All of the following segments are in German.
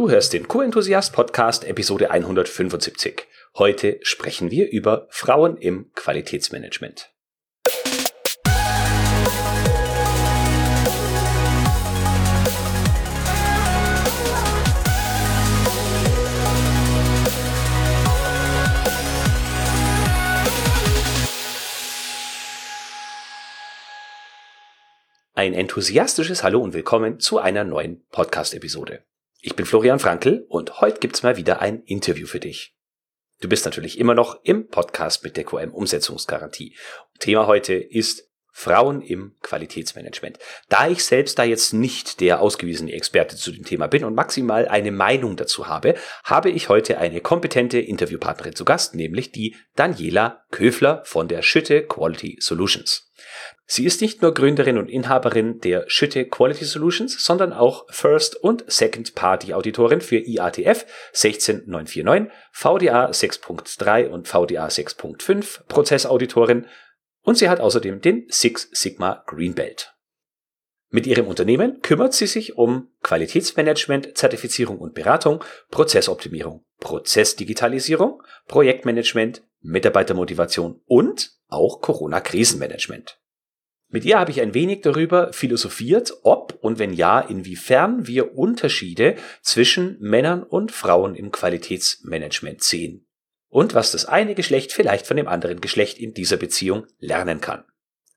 Du hörst den Q-Enthusiast Podcast Episode 175. Heute sprechen wir über Frauen im Qualitätsmanagement. Ein enthusiastisches Hallo und willkommen zu einer neuen Podcast-Episode. Ich bin Florian Frankl und heute gibt's mal wieder ein Interview für dich. Du bist natürlich immer noch im Podcast mit der QM Umsetzungsgarantie. Thema heute ist Frauen im Qualitätsmanagement. Da ich selbst da jetzt nicht der ausgewiesene Experte zu dem Thema bin und maximal eine Meinung dazu habe, habe ich heute eine kompetente Interviewpartnerin zu Gast, nämlich die Daniela Köfler von der Schütte Quality Solutions. Sie ist nicht nur Gründerin und Inhaberin der Schütte Quality Solutions, sondern auch First- und Second-Party-Auditorin für IATF 16949, VDA 6.3 und VDA 6.5 Prozessauditorin und sie hat außerdem den Six Sigma Green Belt. Mit ihrem Unternehmen kümmert sie sich um Qualitätsmanagement, Zertifizierung und Beratung, Prozessoptimierung, Prozessdigitalisierung, Projektmanagement, Mitarbeitermotivation und auch Corona-Krisenmanagement. Mit ihr habe ich ein wenig darüber philosophiert, ob und wenn ja, inwiefern wir Unterschiede zwischen Männern und Frauen im Qualitätsmanagement sehen und was das eine Geschlecht vielleicht von dem anderen Geschlecht in dieser Beziehung lernen kann.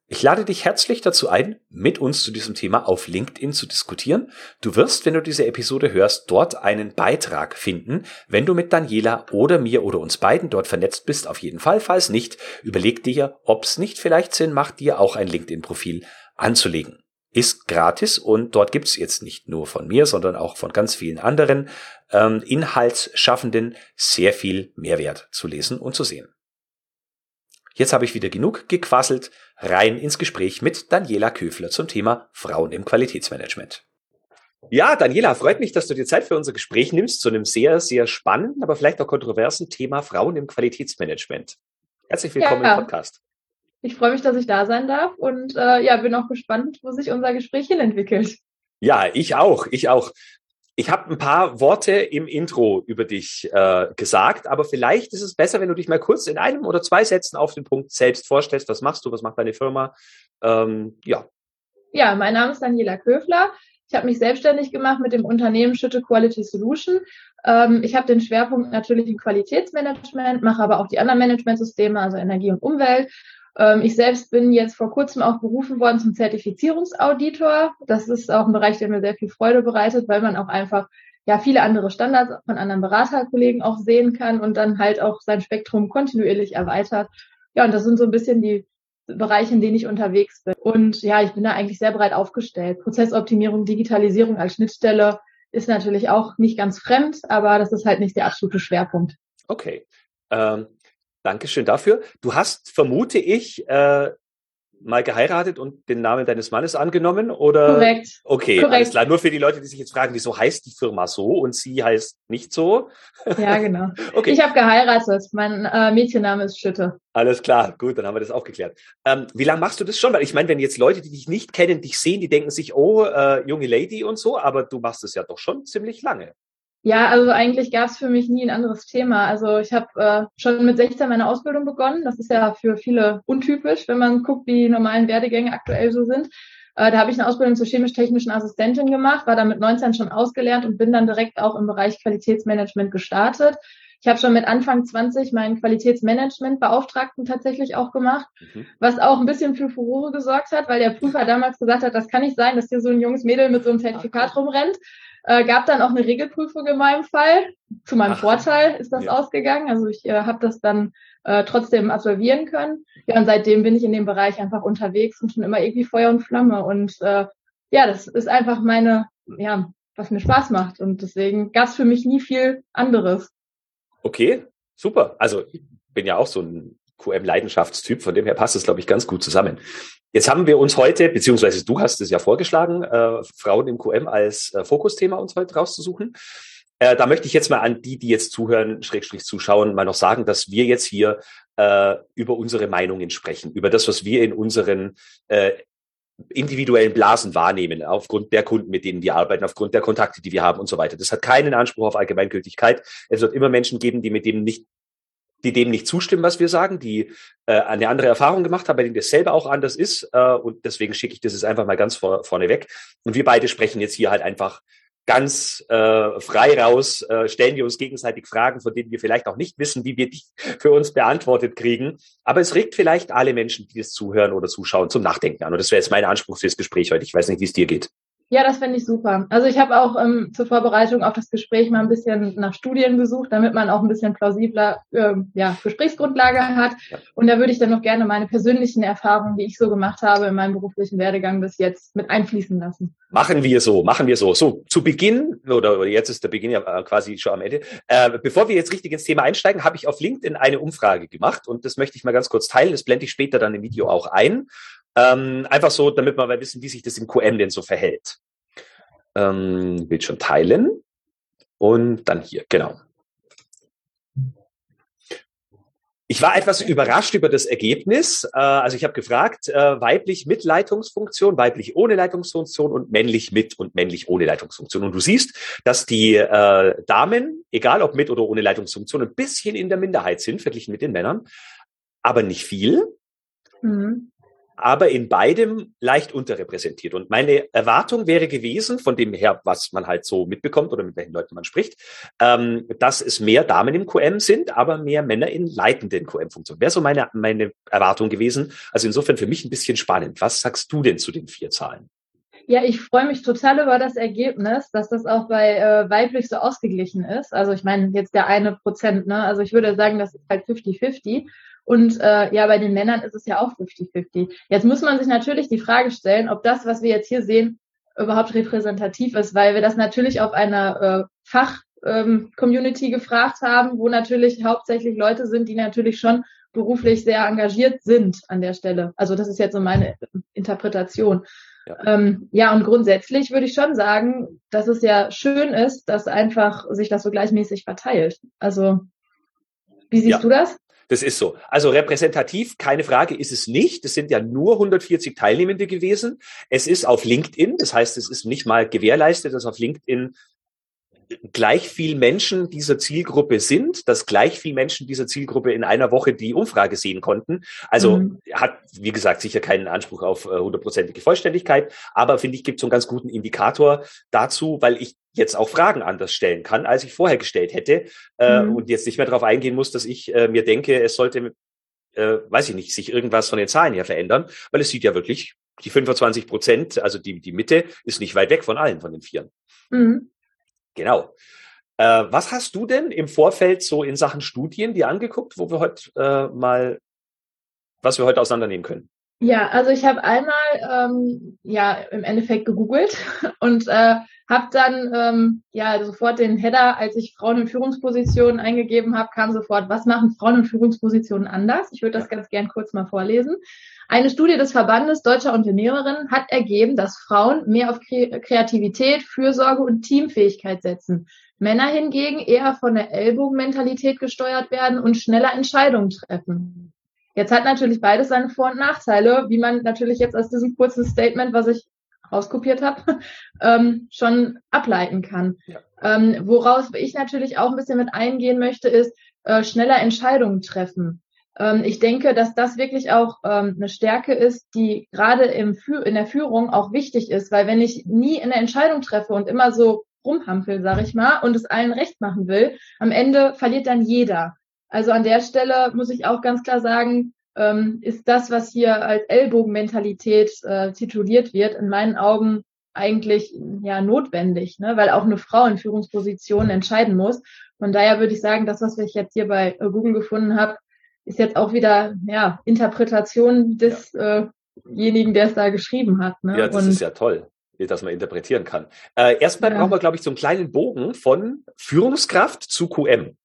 Ich lade dich herzlich dazu ein, mit uns zu diesem Thema auf LinkedIn zu diskutieren. Du wirst, wenn du diese Episode hörst, dort einen Beitrag finden. Wenn du mit Daniela oder mir oder uns beiden dort vernetzt bist, auf jeden Fall. Falls nicht, überleg dir, ob es nicht vielleicht Sinn macht, dir auch ein LinkedIn-Profil anzulegen. Ist gratis und dort gibt's jetzt nicht nur von mir, sondern auch von ganz vielen anderen ähm, Inhaltsschaffenden sehr viel Mehrwert zu lesen und zu sehen. Jetzt habe ich wieder genug gequasselt, rein ins Gespräch mit Daniela Köfler zum Thema Frauen im Qualitätsmanagement. Ja, Daniela, freut mich, dass du dir Zeit für unser Gespräch nimmst zu einem sehr, sehr spannenden, aber vielleicht auch kontroversen Thema Frauen im Qualitätsmanagement. Herzlich willkommen ja, im Podcast. Ich freue mich, dass ich da sein darf und äh, ja, bin auch gespannt, wo sich unser Gespräch hin entwickelt. Ja, ich auch, ich auch. Ich habe ein paar Worte im Intro über dich äh, gesagt, aber vielleicht ist es besser, wenn du dich mal kurz in einem oder zwei Sätzen auf den Punkt selbst vorstellst. Was machst du? Was macht deine Firma? Ähm, ja. Ja, mein Name ist Daniela Köfler. Ich habe mich selbstständig gemacht mit dem Unternehmen Schütte Quality Solution. Ähm, ich habe den Schwerpunkt natürlich im Qualitätsmanagement, mache aber auch die anderen Managementsysteme, also Energie und Umwelt ich selbst bin jetzt vor kurzem auch berufen worden zum Zertifizierungsauditor. Das ist auch ein Bereich, der mir sehr viel Freude bereitet, weil man auch einfach ja viele andere Standards von anderen Beraterkollegen auch sehen kann und dann halt auch sein Spektrum kontinuierlich erweitert. Ja, und das sind so ein bisschen die Bereiche, in denen ich unterwegs bin. Und ja, ich bin da eigentlich sehr breit aufgestellt. Prozessoptimierung, Digitalisierung als Schnittstelle ist natürlich auch nicht ganz fremd, aber das ist halt nicht der absolute Schwerpunkt. Okay. Ähm, Dankeschön dafür. Du hast, vermute ich, äh, mal geheiratet und den Namen deines Mannes angenommen, oder? Korrekt. Okay, Korrekt. alles klar. Nur für die Leute, die sich jetzt fragen, wieso heißt die Firma so und sie heißt nicht so? Ja, genau. okay. Ich habe geheiratet. Mein äh, Mädchenname ist Schütte. Alles klar, gut, dann haben wir das auch geklärt. Ähm, wie lange machst du das schon? Weil ich meine, wenn jetzt Leute, die dich nicht kennen, dich sehen, die denken sich, oh, äh, junge Lady und so, aber du machst es ja doch schon ziemlich lange. Ja, also eigentlich gab es für mich nie ein anderes Thema. Also ich habe äh, schon mit 16 meine Ausbildung begonnen. Das ist ja für viele untypisch, wenn man guckt, wie die normalen Werdegänge aktuell so sind. Äh, da habe ich eine Ausbildung zur chemisch-technischen Assistentin gemacht, war da mit 19 schon ausgelernt und bin dann direkt auch im Bereich Qualitätsmanagement gestartet. Ich habe schon mit Anfang 20 meinen Qualitätsmanagementbeauftragten tatsächlich auch gemacht, mhm. was auch ein bisschen für Furore gesorgt hat, weil der Prüfer damals gesagt hat, das kann nicht sein, dass hier so ein junges Mädel mit so einem Zertifikat rumrennt. Äh, gab dann auch eine Regelprüfung in meinem Fall. Zu meinem Ach, Vorteil ist das ja. ausgegangen. Also ich äh, habe das dann äh, trotzdem absolvieren können. Ja, und seitdem bin ich in dem Bereich einfach unterwegs und schon immer irgendwie Feuer und Flamme. Und äh, ja, das ist einfach meine, ja, was mir Spaß macht. Und deswegen gab es für mich nie viel anderes. Okay, super. Also ich bin ja auch so ein QM-Leidenschaftstyp, von dem her passt es, glaube ich, ganz gut zusammen. Jetzt haben wir uns heute, beziehungsweise du hast es ja vorgeschlagen, äh, Frauen im QM als äh, Fokusthema uns heute rauszusuchen. Äh, da möchte ich jetzt mal an die, die jetzt zuhören, Schrägstrich zuschauen, mal noch sagen, dass wir jetzt hier äh, über unsere Meinungen sprechen, über das, was wir in unseren äh, individuellen Blasen wahrnehmen, aufgrund der Kunden, mit denen wir arbeiten, aufgrund der Kontakte, die wir haben und so weiter. Das hat keinen Anspruch auf Allgemeingültigkeit. Es wird immer Menschen geben, die mit dem nicht die dem nicht zustimmen, was wir sagen, die äh, eine andere Erfahrung gemacht haben, bei denen das selber auch anders ist. Äh, und deswegen schicke ich das jetzt einfach mal ganz vor, vorne weg. Und wir beide sprechen jetzt hier halt einfach ganz äh, frei raus, äh, stellen wir uns gegenseitig Fragen, von denen wir vielleicht auch nicht wissen, wie wir die für uns beantwortet kriegen. Aber es regt vielleicht alle Menschen, die das zuhören oder zuschauen, zum Nachdenken an. Und das wäre jetzt mein Anspruch fürs Gespräch heute. Ich weiß nicht, wie es dir geht. Ja, das fände ich super. Also ich habe auch ähm, zur Vorbereitung auf das Gespräch mal ein bisschen nach Studien gesucht, damit man auch ein bisschen plausibler äh, ja, Gesprächsgrundlage hat. Und da würde ich dann noch gerne meine persönlichen Erfahrungen, die ich so gemacht habe in meinem beruflichen Werdegang bis jetzt, mit einfließen lassen. Machen wir so, machen wir so. So, zu Beginn, oder, jetzt ist der Beginn ja äh, quasi schon am Ende. Äh, bevor wir jetzt richtig ins Thema einsteigen, habe ich auf LinkedIn eine Umfrage gemacht und das möchte ich mal ganz kurz teilen. Das blende ich später dann im Video auch ein. Ähm, einfach so, damit wir mal wissen, wie sich das im QM denn so verhält. Ähm, Bildschirm teilen und dann hier, genau. Ich war etwas überrascht über das Ergebnis. Äh, also ich habe gefragt, äh, weiblich mit Leitungsfunktion, weiblich ohne Leitungsfunktion und männlich mit und männlich ohne Leitungsfunktion. Und du siehst, dass die äh, Damen, egal ob mit oder ohne Leitungsfunktion, ein bisschen in der Minderheit sind, verglichen mit den Männern, aber nicht viel. Mhm aber in beidem leicht unterrepräsentiert. Und meine Erwartung wäre gewesen, von dem her, was man halt so mitbekommt oder mit welchen Leuten man spricht, ähm, dass es mehr Damen im QM sind, aber mehr Männer in leitenden QM-Funktionen. Wäre so meine, meine Erwartung gewesen. Also insofern für mich ein bisschen spannend. Was sagst du denn zu den vier Zahlen? Ja, ich freue mich total über das Ergebnis, dass das auch bei äh, weiblich so ausgeglichen ist. Also ich meine, jetzt der eine Prozent, ne? Also ich würde sagen, das ist halt 50-50. Und äh, ja, bei den Männern ist es ja auch 50-50. Jetzt muss man sich natürlich die Frage stellen, ob das, was wir jetzt hier sehen, überhaupt repräsentativ ist, weil wir das natürlich auf einer äh, Fach-Community ähm, gefragt haben, wo natürlich hauptsächlich Leute sind, die natürlich schon beruflich sehr engagiert sind an der Stelle. Also das ist jetzt so meine Interpretation. Ja. Ähm, ja, und grundsätzlich würde ich schon sagen, dass es ja schön ist, dass einfach sich das so gleichmäßig verteilt. Also, wie siehst ja. du das? Das ist so. Also repräsentativ, keine Frage, ist es nicht. Es sind ja nur 140 Teilnehmende gewesen. Es ist auf LinkedIn, das heißt, es ist nicht mal gewährleistet, dass auf LinkedIn gleich viel Menschen dieser Zielgruppe sind, dass gleich viel Menschen dieser Zielgruppe in einer Woche die Umfrage sehen konnten. Also mhm. hat, wie gesagt, sicher keinen Anspruch auf äh, hundertprozentige Vollständigkeit, aber finde ich, gibt so einen ganz guten Indikator dazu, weil ich jetzt auch Fragen anders stellen kann, als ich vorher gestellt hätte äh, mhm. und jetzt nicht mehr darauf eingehen muss, dass ich äh, mir denke, es sollte, äh, weiß ich nicht, sich irgendwas von den Zahlen her verändern, weil es sieht ja wirklich die 25 Prozent, also die, die Mitte, ist nicht weit weg von allen von den Vieren. Mhm. Genau. Äh, was hast du denn im Vorfeld so in Sachen Studien dir angeguckt, wo wir heute äh, mal, was wir heute auseinandernehmen können? Ja, also ich habe einmal ähm, ja im Endeffekt gegoogelt und äh, habe dann ähm, ja sofort den Header, als ich Frauen in Führungspositionen eingegeben habe, kam sofort, was machen Frauen in Führungspositionen anders? Ich würde das ganz gern kurz mal vorlesen. Eine Studie des Verbandes deutscher Unternehmerinnen hat ergeben, dass Frauen mehr auf Kreativität, Fürsorge und Teamfähigkeit setzen. Männer hingegen eher von der Ellbogenmentalität gesteuert werden und schneller Entscheidungen treffen. Jetzt hat natürlich beides seine Vor- und Nachteile, wie man natürlich jetzt aus diesem kurzen Statement, was ich rauskopiert habe, ähm, schon ableiten kann. Ja. Ähm, woraus ich natürlich auch ein bisschen mit eingehen möchte, ist äh, schneller Entscheidungen treffen. Ähm, ich denke, dass das wirklich auch ähm, eine Stärke ist, die gerade im, in der Führung auch wichtig ist, weil wenn ich nie eine Entscheidung treffe und immer so rumhampel, sag ich mal, und es allen recht machen will, am Ende verliert dann jeder. Also an der Stelle muss ich auch ganz klar sagen, ähm, ist das, was hier als Ellbogenmentalität äh, tituliert wird, in meinen Augen eigentlich ja notwendig, ne? weil auch eine Frau in Führungspositionen entscheiden muss. Von daher würde ich sagen, das, was ich jetzt hier bei äh, Google gefunden habe, ist jetzt auch wieder ja Interpretation desjenigen, ja. äh der es da geschrieben hat. Ne? Ja, das Und, ist ja toll dass man interpretieren kann. Äh, erstmal ja. brauchen wir, glaube ich, so einen kleinen Bogen von Führungskraft zu QM.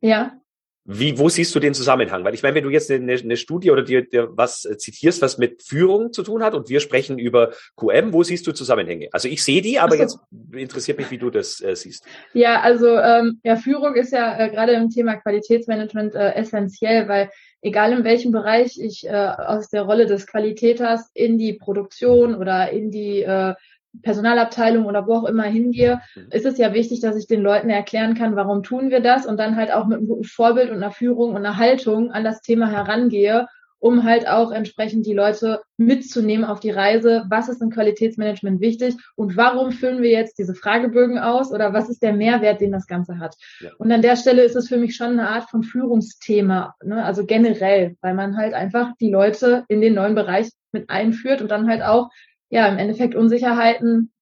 Ja. Wie, wo siehst du den Zusammenhang? Weil ich meine, wenn du jetzt eine, eine Studie oder dir, dir was zitierst, was mit Führung zu tun hat und wir sprechen über QM, wo siehst du Zusammenhänge? Also ich sehe die, aber so. jetzt interessiert mich, wie du das äh, siehst. Ja, also ähm, ja, Führung ist ja äh, gerade im Thema Qualitätsmanagement äh, essentiell, weil egal in welchem Bereich ich äh, aus der Rolle des Qualitäters in die Produktion oder in die äh, Personalabteilung oder wo auch immer hingehe, mhm. ist es ja wichtig, dass ich den Leuten erklären kann, warum tun wir das und dann halt auch mit einem guten Vorbild und einer Führung und einer Haltung an das Thema herangehe, um halt auch entsprechend die Leute mitzunehmen auf die Reise. Was ist im Qualitätsmanagement wichtig und warum füllen wir jetzt diese Fragebögen aus oder was ist der Mehrwert, den das Ganze hat? Ja. Und an der Stelle ist es für mich schon eine Art von Führungsthema, ne? also generell, weil man halt einfach die Leute in den neuen Bereich mit einführt und dann halt auch ja im Endeffekt Unsicherheiten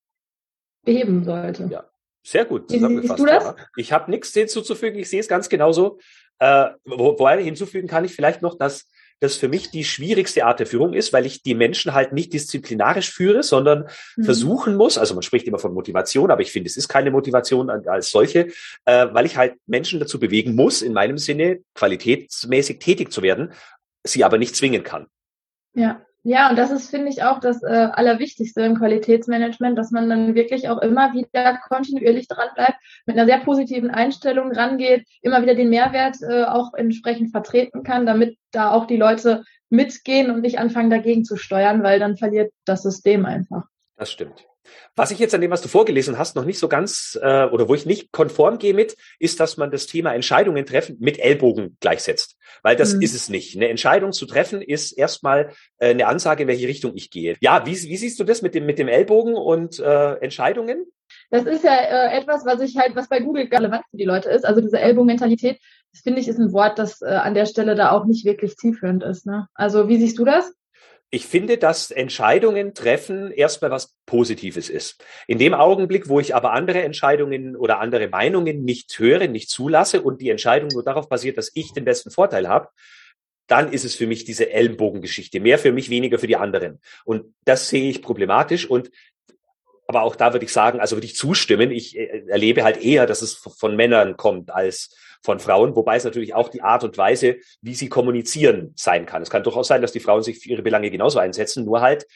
beheben sollte. Ja, sehr gut zusammengefasst. Siehst du das? Ja. Ich habe nichts hinzuzufügen, ich sehe es ganz genauso. Äh, wo, wo hinzufügen kann ich vielleicht noch, dass das für mich die schwierigste Art der Führung ist, weil ich die Menschen halt nicht disziplinarisch führe, sondern mhm. versuchen muss, also man spricht immer von Motivation, aber ich finde, es ist keine Motivation als solche, äh, weil ich halt Menschen dazu bewegen muss, in meinem Sinne qualitätsmäßig tätig zu werden, sie aber nicht zwingen kann. Ja, ja, und das ist, finde ich, auch das äh, Allerwichtigste im Qualitätsmanagement, dass man dann wirklich auch immer wieder kontinuierlich dran bleibt, mit einer sehr positiven Einstellung rangeht, immer wieder den Mehrwert äh, auch entsprechend vertreten kann, damit da auch die Leute mitgehen und nicht anfangen dagegen zu steuern, weil dann verliert das System einfach. Das stimmt. Was ich jetzt an dem, was du vorgelesen hast, noch nicht so ganz äh, oder wo ich nicht konform gehe mit, ist, dass man das Thema Entscheidungen treffen mit Ellbogen gleichsetzt. Weil das mhm. ist es nicht. Eine Entscheidung zu treffen ist erstmal äh, eine Ansage, in welche Richtung ich gehe. Ja, wie, wie siehst du das mit dem, mit dem Ellbogen und äh, Entscheidungen? Das ist ja äh, etwas, was ich halt, was bei Google relevant für die Leute ist. Also diese Ellbogenmentalität, das finde ich, ist ein Wort, das äh, an der Stelle da auch nicht wirklich zielführend ist. Ne? Also wie siehst du das? Ich finde, dass Entscheidungen treffen erstmal was Positives ist. In dem Augenblick, wo ich aber andere Entscheidungen oder andere Meinungen nicht höre, nicht zulasse und die Entscheidung nur darauf basiert, dass ich den besten Vorteil habe, dann ist es für mich diese Ellenbogengeschichte. Mehr für mich, weniger für die anderen. Und das sehe ich problematisch und aber auch da würde ich sagen, also würde ich zustimmen. Ich äh, erlebe halt eher, dass es von Männern kommt als von Frauen, wobei es natürlich auch die Art und Weise, wie sie kommunizieren, sein kann. Es kann durchaus sein, dass die Frauen sich für ihre Belange genauso einsetzen, nur halt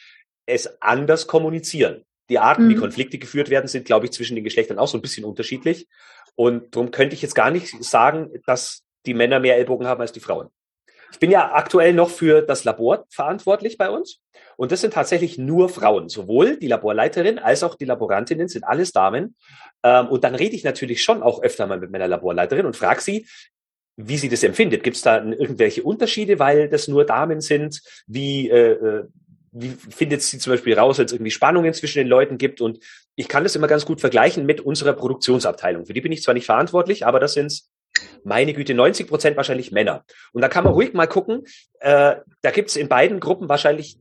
es anders kommunizieren. Die Arten, mhm. wie Konflikte geführt werden, sind, glaube ich, zwischen den Geschlechtern auch so ein bisschen unterschiedlich. Und darum könnte ich jetzt gar nicht sagen, dass die Männer mehr Ellbogen haben als die Frauen. Ich bin ja aktuell noch für das Labor verantwortlich bei uns. Und das sind tatsächlich nur Frauen. Sowohl die Laborleiterin als auch die Laborantinnen sind alles Damen. Ähm, und dann rede ich natürlich schon auch öfter mal mit meiner Laborleiterin und frage sie, wie sie das empfindet. Gibt es da irgendwelche Unterschiede, weil das nur Damen sind? Wie, äh, äh, wie findet sie zum Beispiel raus, wenn es irgendwie Spannungen zwischen den Leuten gibt? Und ich kann das immer ganz gut vergleichen mit unserer Produktionsabteilung. Für die bin ich zwar nicht verantwortlich, aber das sind meine Güte, 90 Prozent wahrscheinlich Männer. Und da kann man ruhig mal gucken, äh, da gibt es in beiden Gruppen wahrscheinlich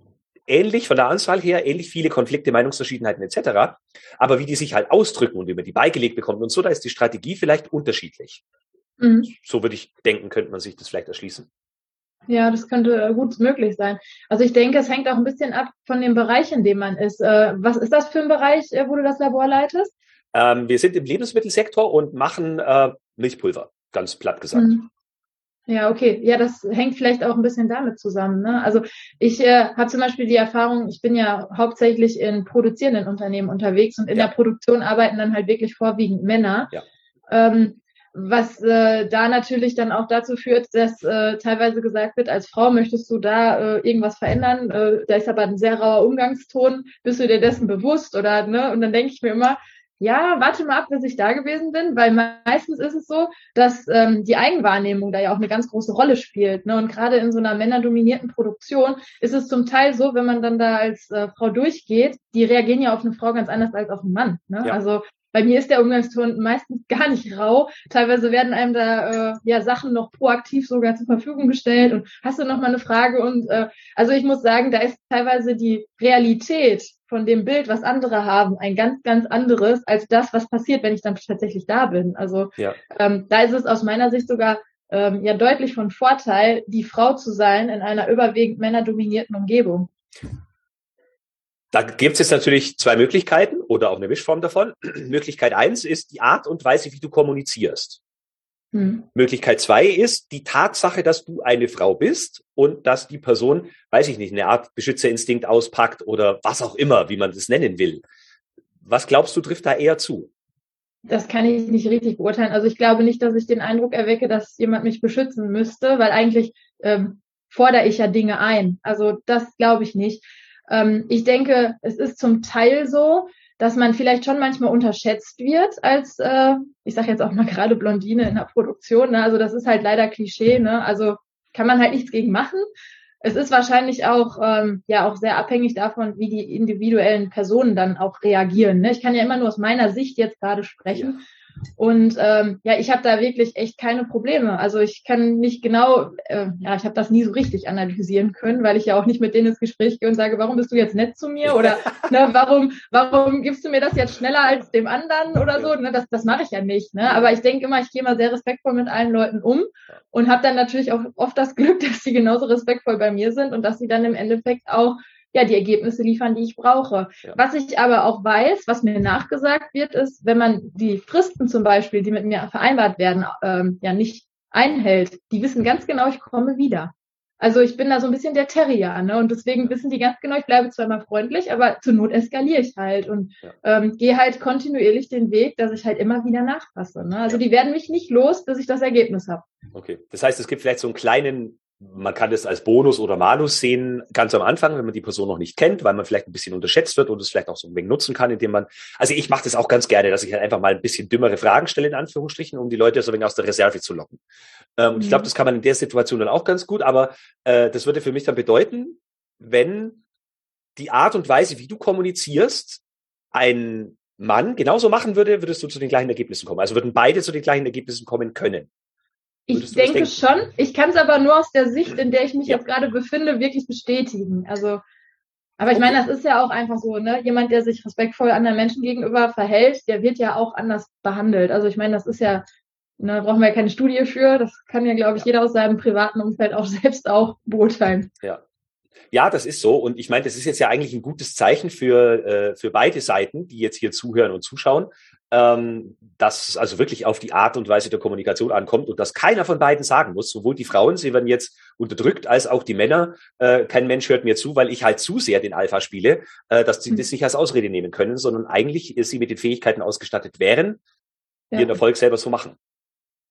ähnlich von der Anzahl her, ähnlich viele Konflikte, Meinungsverschiedenheiten etc. Aber wie die sich halt ausdrücken und wie man die beigelegt bekommt und so, da ist die Strategie vielleicht unterschiedlich. Mhm. So würde ich denken, könnte man sich das vielleicht erschließen. Ja, das könnte gut möglich sein. Also ich denke, es hängt auch ein bisschen ab von dem Bereich, in dem man ist. Äh, was ist das für ein Bereich, äh, wo du das Labor leitest? Ähm, wir sind im Lebensmittelsektor und machen äh, Milchpulver, ganz platt gesagt. Mhm. Ja, okay. Ja, das hängt vielleicht auch ein bisschen damit zusammen. Ne? Also ich äh, habe zum Beispiel die Erfahrung, ich bin ja hauptsächlich in produzierenden Unternehmen unterwegs und in ja. der Produktion arbeiten dann halt wirklich vorwiegend Männer. Ja. Ähm, was äh, da natürlich dann auch dazu führt, dass äh, teilweise gesagt wird, als Frau möchtest du da äh, irgendwas verändern, äh, da ist aber ein sehr rauer Umgangston, bist du dir dessen bewusst oder ne? Und dann denke ich mir immer, ja, warte mal ab, bis ich da gewesen bin, weil meistens ist es so, dass ähm, die Eigenwahrnehmung da ja auch eine ganz große Rolle spielt. Ne? Und gerade in so einer männerdominierten Produktion ist es zum Teil so, wenn man dann da als äh, Frau durchgeht, die reagieren ja auf eine Frau ganz anders als auf einen Mann. Ne? Ja. Also bei mir ist der Umgangston meistens gar nicht rau. Teilweise werden einem da äh, ja Sachen noch proaktiv sogar zur Verfügung gestellt und hast du noch mal eine Frage und äh, also ich muss sagen, da ist teilweise die Realität von dem Bild, was andere haben, ein ganz ganz anderes als das, was passiert, wenn ich dann tatsächlich da bin. Also ja. ähm, da ist es aus meiner Sicht sogar ähm, ja deutlich von Vorteil, die Frau zu sein in einer überwiegend männerdominierten Umgebung. Da gibt es jetzt natürlich zwei Möglichkeiten oder auch eine Mischform davon. Möglichkeit eins ist die Art und Weise, wie du kommunizierst. Hm. Möglichkeit zwei ist die Tatsache, dass du eine Frau bist und dass die Person, weiß ich nicht, eine Art Beschützerinstinkt auspackt oder was auch immer, wie man das nennen will. Was glaubst du, trifft da eher zu? Das kann ich nicht richtig beurteilen. Also ich glaube nicht, dass ich den Eindruck erwecke, dass jemand mich beschützen müsste, weil eigentlich ähm, fordere ich ja Dinge ein. Also das glaube ich nicht. Ähm, ich denke, es ist zum Teil so, dass man vielleicht schon manchmal unterschätzt wird als, äh, ich sage jetzt auch mal gerade Blondine in der Produktion. Ne? Also das ist halt leider Klischee. Ne? Also kann man halt nichts gegen machen. Es ist wahrscheinlich auch ähm, ja auch sehr abhängig davon, wie die individuellen Personen dann auch reagieren. Ne? Ich kann ja immer nur aus meiner Sicht jetzt gerade sprechen. Ja. Und ähm, ja, ich habe da wirklich echt keine Probleme. Also ich kann nicht genau, äh, ja, ich habe das nie so richtig analysieren können, weil ich ja auch nicht mit denen ins Gespräch gehe und sage, warum bist du jetzt nett zu mir oder ne, warum, warum gibst du mir das jetzt schneller als dem anderen oder so? Ne, das, das mache ich ja nicht. Ne? Aber ich denke immer, ich gehe mal sehr respektvoll mit allen Leuten um und habe dann natürlich auch oft das Glück, dass sie genauso respektvoll bei mir sind und dass sie dann im Endeffekt auch ja, die Ergebnisse liefern, die ich brauche. Ja. Was ich aber auch weiß, was mir nachgesagt wird, ist, wenn man die Fristen zum Beispiel, die mit mir vereinbart werden, ähm, ja nicht einhält, die wissen ganz genau, ich komme wieder. Also ich bin da so ein bisschen der Terrier, ne? Und deswegen wissen die ganz genau, ich bleibe zwar immer freundlich, aber zur Not eskaliere ich halt und ja. ähm, gehe halt kontinuierlich den Weg, dass ich halt immer wieder nachpasse. Ne? Also ja. die werden mich nicht los, bis ich das Ergebnis habe. Okay. Das heißt, es gibt vielleicht so einen kleinen man kann das als Bonus oder Malus sehen, ganz am Anfang, wenn man die Person noch nicht kennt, weil man vielleicht ein bisschen unterschätzt wird und es vielleicht auch so ein wenig nutzen kann, indem man, also ich mache das auch ganz gerne, dass ich halt einfach mal ein bisschen dümmere Fragen stelle, in Anführungsstrichen, um die Leute so ein wenig aus der Reserve zu locken. Ähm, mhm. Ich glaube, das kann man in der Situation dann auch ganz gut, aber äh, das würde für mich dann bedeuten, wenn die Art und Weise, wie du kommunizierst, ein Mann genauso machen würde, würdest du zu den gleichen Ergebnissen kommen. Also würden beide zu den gleichen Ergebnissen kommen können. Ich denke schon. Ich kann es aber nur aus der Sicht, in der ich mich ja. jetzt gerade befinde, wirklich bestätigen. Also, aber ich meine, das ist ja auch einfach so, ne? Jemand, der sich respektvoll anderen Menschen gegenüber verhält, der wird ja auch anders behandelt. Also ich meine, das ist ja, ne, brauchen wir ja keine Studie für. Das kann ja, glaube ich, jeder aus seinem privaten Umfeld auch selbst auch beurteilen. Ja. Ja, das ist so. Und ich meine, das ist jetzt ja eigentlich ein gutes Zeichen für, äh, für beide Seiten, die jetzt hier zuhören und zuschauen, ähm, dass es also wirklich auf die Art und Weise der Kommunikation ankommt und dass keiner von beiden sagen muss, sowohl die Frauen, sie werden jetzt unterdrückt, als auch die Männer. Äh, kein Mensch hört mir zu, weil ich halt zu sehr den Alpha spiele, äh, dass sie mhm. das nicht als Ausrede nehmen können, sondern eigentlich sie mit den Fähigkeiten ausgestattet wären, ja. ihren Erfolg selber zu machen.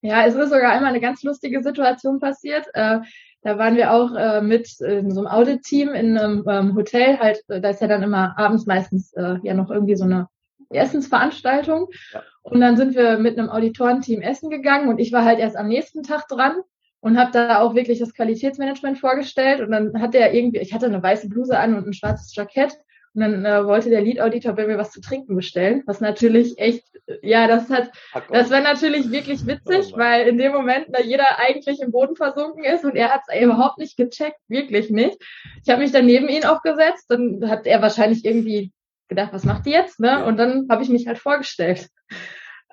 Ja, es ist sogar einmal eine ganz lustige Situation passiert. Äh, da waren wir auch äh, mit äh, so einem Audit-Team in einem ähm, Hotel. Halt, äh, da ist ja dann immer abends meistens äh, ja noch irgendwie so eine Essensveranstaltung. Ja. Und dann sind wir mit einem Auditorenteam essen gegangen und ich war halt erst am nächsten Tag dran und habe da auch wirklich das Qualitätsmanagement vorgestellt. Und dann hat er irgendwie, ich hatte eine weiße Bluse an und ein schwarzes Jackett. Und dann äh, wollte der Lead-Auditor bei mir was zu trinken bestellen, was natürlich echt, ja, das hat, das war natürlich wirklich witzig, oh weil in dem Moment da jeder eigentlich im Boden versunken ist und er hat es überhaupt nicht gecheckt, wirklich nicht. Ich habe mich dann neben ihn aufgesetzt, dann hat er wahrscheinlich irgendwie gedacht, was macht die jetzt? Ne? Und dann habe ich mich halt vorgestellt.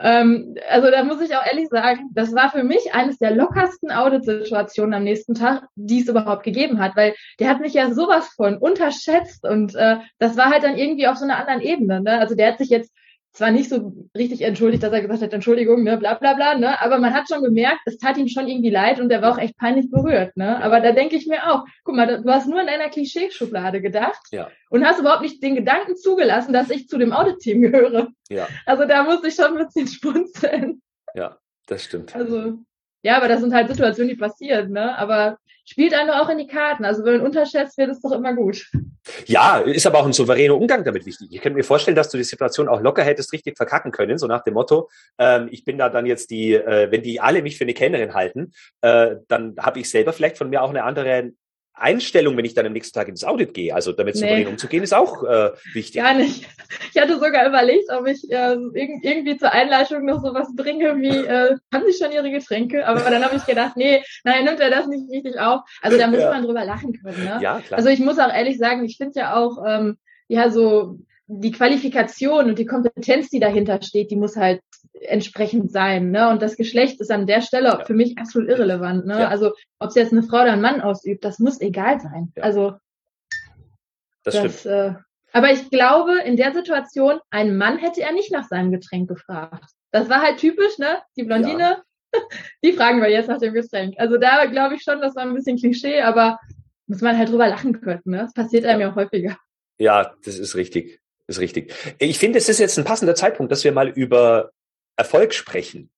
Ähm, also da muss ich auch ehrlich sagen, das war für mich eines der lockersten Audit-Situationen am nächsten Tag, die es überhaupt gegeben hat, weil der hat mich ja sowas von unterschätzt und äh, das war halt dann irgendwie auf so einer anderen Ebene. Ne? Also der hat sich jetzt zwar nicht so richtig entschuldigt, dass er gesagt hat, Entschuldigung, ne, bla bla bla, ne, aber man hat schon gemerkt, es tat ihm schon irgendwie leid und er war auch echt peinlich berührt, ne. Aber da denke ich mir auch, guck mal, du hast nur in deiner Klischeeschublade gedacht ja. und hast überhaupt nicht den Gedanken zugelassen, dass ich zu dem Audit-Team gehöre. Ja. Also da muss ich schon ein bisschen spunzeln. Ja, das stimmt. Also, ja, aber das sind halt Situationen, die passieren, ne? Aber spielt einem auch in die Karten. Also wenn man unterschätzt wird, ist doch immer gut. Ja, ist aber auch ein souveräner Umgang damit wichtig. Ich könnte mir vorstellen, dass du die Situation auch locker hättest richtig verkacken können, so nach dem Motto, ähm, ich bin da dann jetzt die, äh, wenn die alle mich für eine Kellnerin halten, äh, dann habe ich selber vielleicht von mir auch eine andere Einstellung, wenn ich dann am nächsten Tag ins Audit gehe. Also damit nee. souverän umzugehen, ist auch äh, wichtig. Gar nicht. Ich hatte sogar überlegt, ob ich äh, irgendwie zur Einleitung noch sowas bringe wie, äh, haben Sie schon Ihre Getränke? Aber dann habe ich gedacht, nee, nein, nimmt er das nicht richtig auf. Also da muss ja. man drüber lachen können. Ne? Ja, klar. Also ich muss auch ehrlich sagen, ich finde ja auch, ähm, ja, so die Qualifikation und die Kompetenz, die dahinter steht, die muss halt entsprechend sein. Ne? Und das Geschlecht ist an der Stelle ja. für mich absolut irrelevant. Ne? Ja. Also ob es jetzt eine Frau oder ein Mann ausübt, das muss egal sein. Ja. Also das, das stimmt. Äh, aber ich glaube, in der Situation, ein Mann hätte er nicht nach seinem Getränk gefragt. Das war halt typisch, ne? Die Blondine die fragen wir jetzt nach dem Getränk. Also da glaube ich schon, das war ein bisschen Klischee, aber muss man halt drüber lachen können. Ne? Das passiert einem ja auch häufiger. Ja, das ist richtig. Das ist richtig. Ich finde, es ist jetzt ein passender Zeitpunkt, dass wir mal über Erfolg sprechen.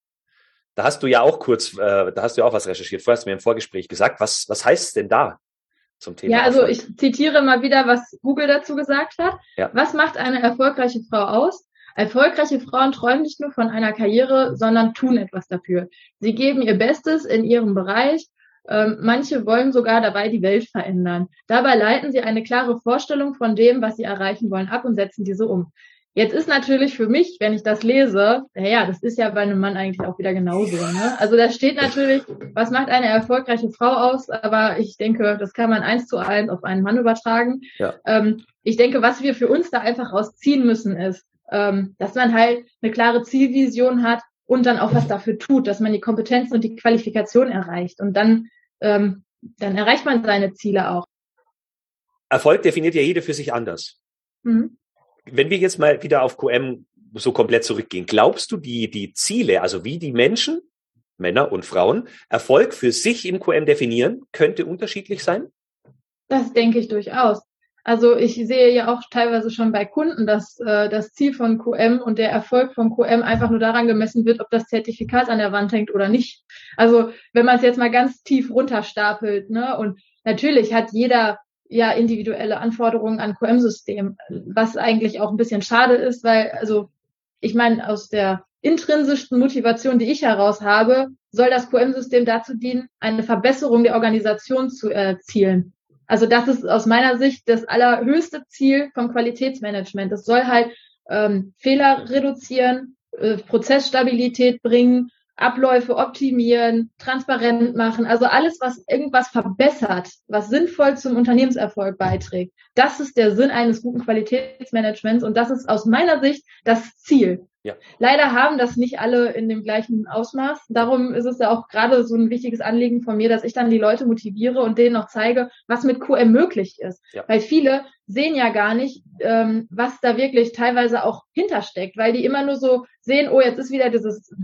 Da hast du ja auch kurz, äh, da hast du ja auch was recherchiert. Vorher hast du mir im Vorgespräch gesagt. Was, was heißt es denn da zum Thema? Ja, also Erfolg? ich zitiere mal wieder, was Google dazu gesagt hat. Ja. Was macht eine erfolgreiche Frau aus? Erfolgreiche Frauen träumen nicht nur von einer Karriere, sondern tun etwas dafür. Sie geben ihr Bestes in ihrem Bereich. Ähm, manche wollen sogar dabei die Welt verändern. Dabei leiten sie eine klare Vorstellung von dem, was sie erreichen wollen, ab und setzen diese um. Jetzt ist natürlich für mich, wenn ich das lese, naja, das ist ja bei einem Mann eigentlich auch wieder genauso. Ne? Also da steht natürlich, was macht eine erfolgreiche Frau aus, aber ich denke, das kann man eins zu eins auf einen Mann übertragen. Ja. Ähm, ich denke, was wir für uns da einfach rausziehen müssen, ist, ähm, dass man halt eine klare Zielvision hat und dann auch was dafür tut, dass man die Kompetenzen und die Qualifikation erreicht. Und dann, ähm, dann erreicht man seine Ziele auch. Erfolg definiert ja jeder für sich anders. Mhm. Wenn wir jetzt mal wieder auf QM so komplett zurückgehen, glaubst du, die, die Ziele, also wie die Menschen, Männer und Frauen, Erfolg für sich im QM definieren, könnte unterschiedlich sein? Das denke ich durchaus. Also ich sehe ja auch teilweise schon bei Kunden, dass äh, das Ziel von QM und der Erfolg von QM einfach nur daran gemessen wird, ob das Zertifikat an der Wand hängt oder nicht. Also wenn man es jetzt mal ganz tief runterstapelt, ne, und natürlich hat jeder ja individuelle Anforderungen an QM-System, was eigentlich auch ein bisschen schade ist, weil, also ich meine, aus der intrinsischsten Motivation, die ich heraus habe, soll das QM-System dazu dienen, eine Verbesserung der Organisation zu erzielen. Also das ist aus meiner Sicht das allerhöchste Ziel vom Qualitätsmanagement. Es soll halt ähm, Fehler reduzieren, äh, Prozessstabilität bringen, Abläufe optimieren, transparent machen, also alles, was irgendwas verbessert, was sinnvoll zum Unternehmenserfolg beiträgt. Das ist der Sinn eines guten Qualitätsmanagements und das ist aus meiner Sicht das Ziel. Ja. Leider haben das nicht alle in dem gleichen Ausmaß. Darum ist es ja auch gerade so ein wichtiges Anliegen von mir, dass ich dann die Leute motiviere und denen noch zeige, was mit QM möglich ist. Ja. Weil viele sehen ja gar nicht, ähm, was da wirklich teilweise auch hintersteckt, weil die immer nur so sehen, oh, jetzt ist wieder dieses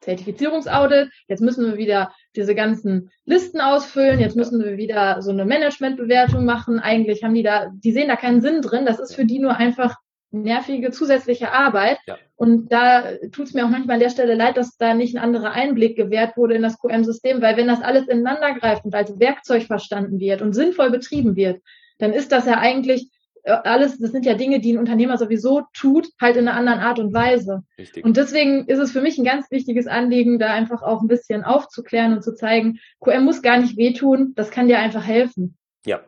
Zertifizierungsaudit, jetzt müssen wir wieder diese ganzen Listen ausfüllen, jetzt müssen wir wieder so eine Managementbewertung machen. Eigentlich haben die da, die sehen da keinen Sinn drin. Das ist für die nur einfach nervige zusätzliche Arbeit. Ja. Und da tut es mir auch manchmal an der Stelle leid, dass da nicht ein anderer Einblick gewährt wurde in das QM-System, weil wenn das alles ineinander greift und als Werkzeug verstanden wird und sinnvoll betrieben wird, dann ist das ja eigentlich alles, das sind ja Dinge, die ein Unternehmer sowieso tut, halt in einer anderen Art und Weise. Richtig. Und deswegen ist es für mich ein ganz wichtiges Anliegen, da einfach auch ein bisschen aufzuklären und zu zeigen, QM muss gar nicht wehtun, das kann dir einfach helfen. Ja,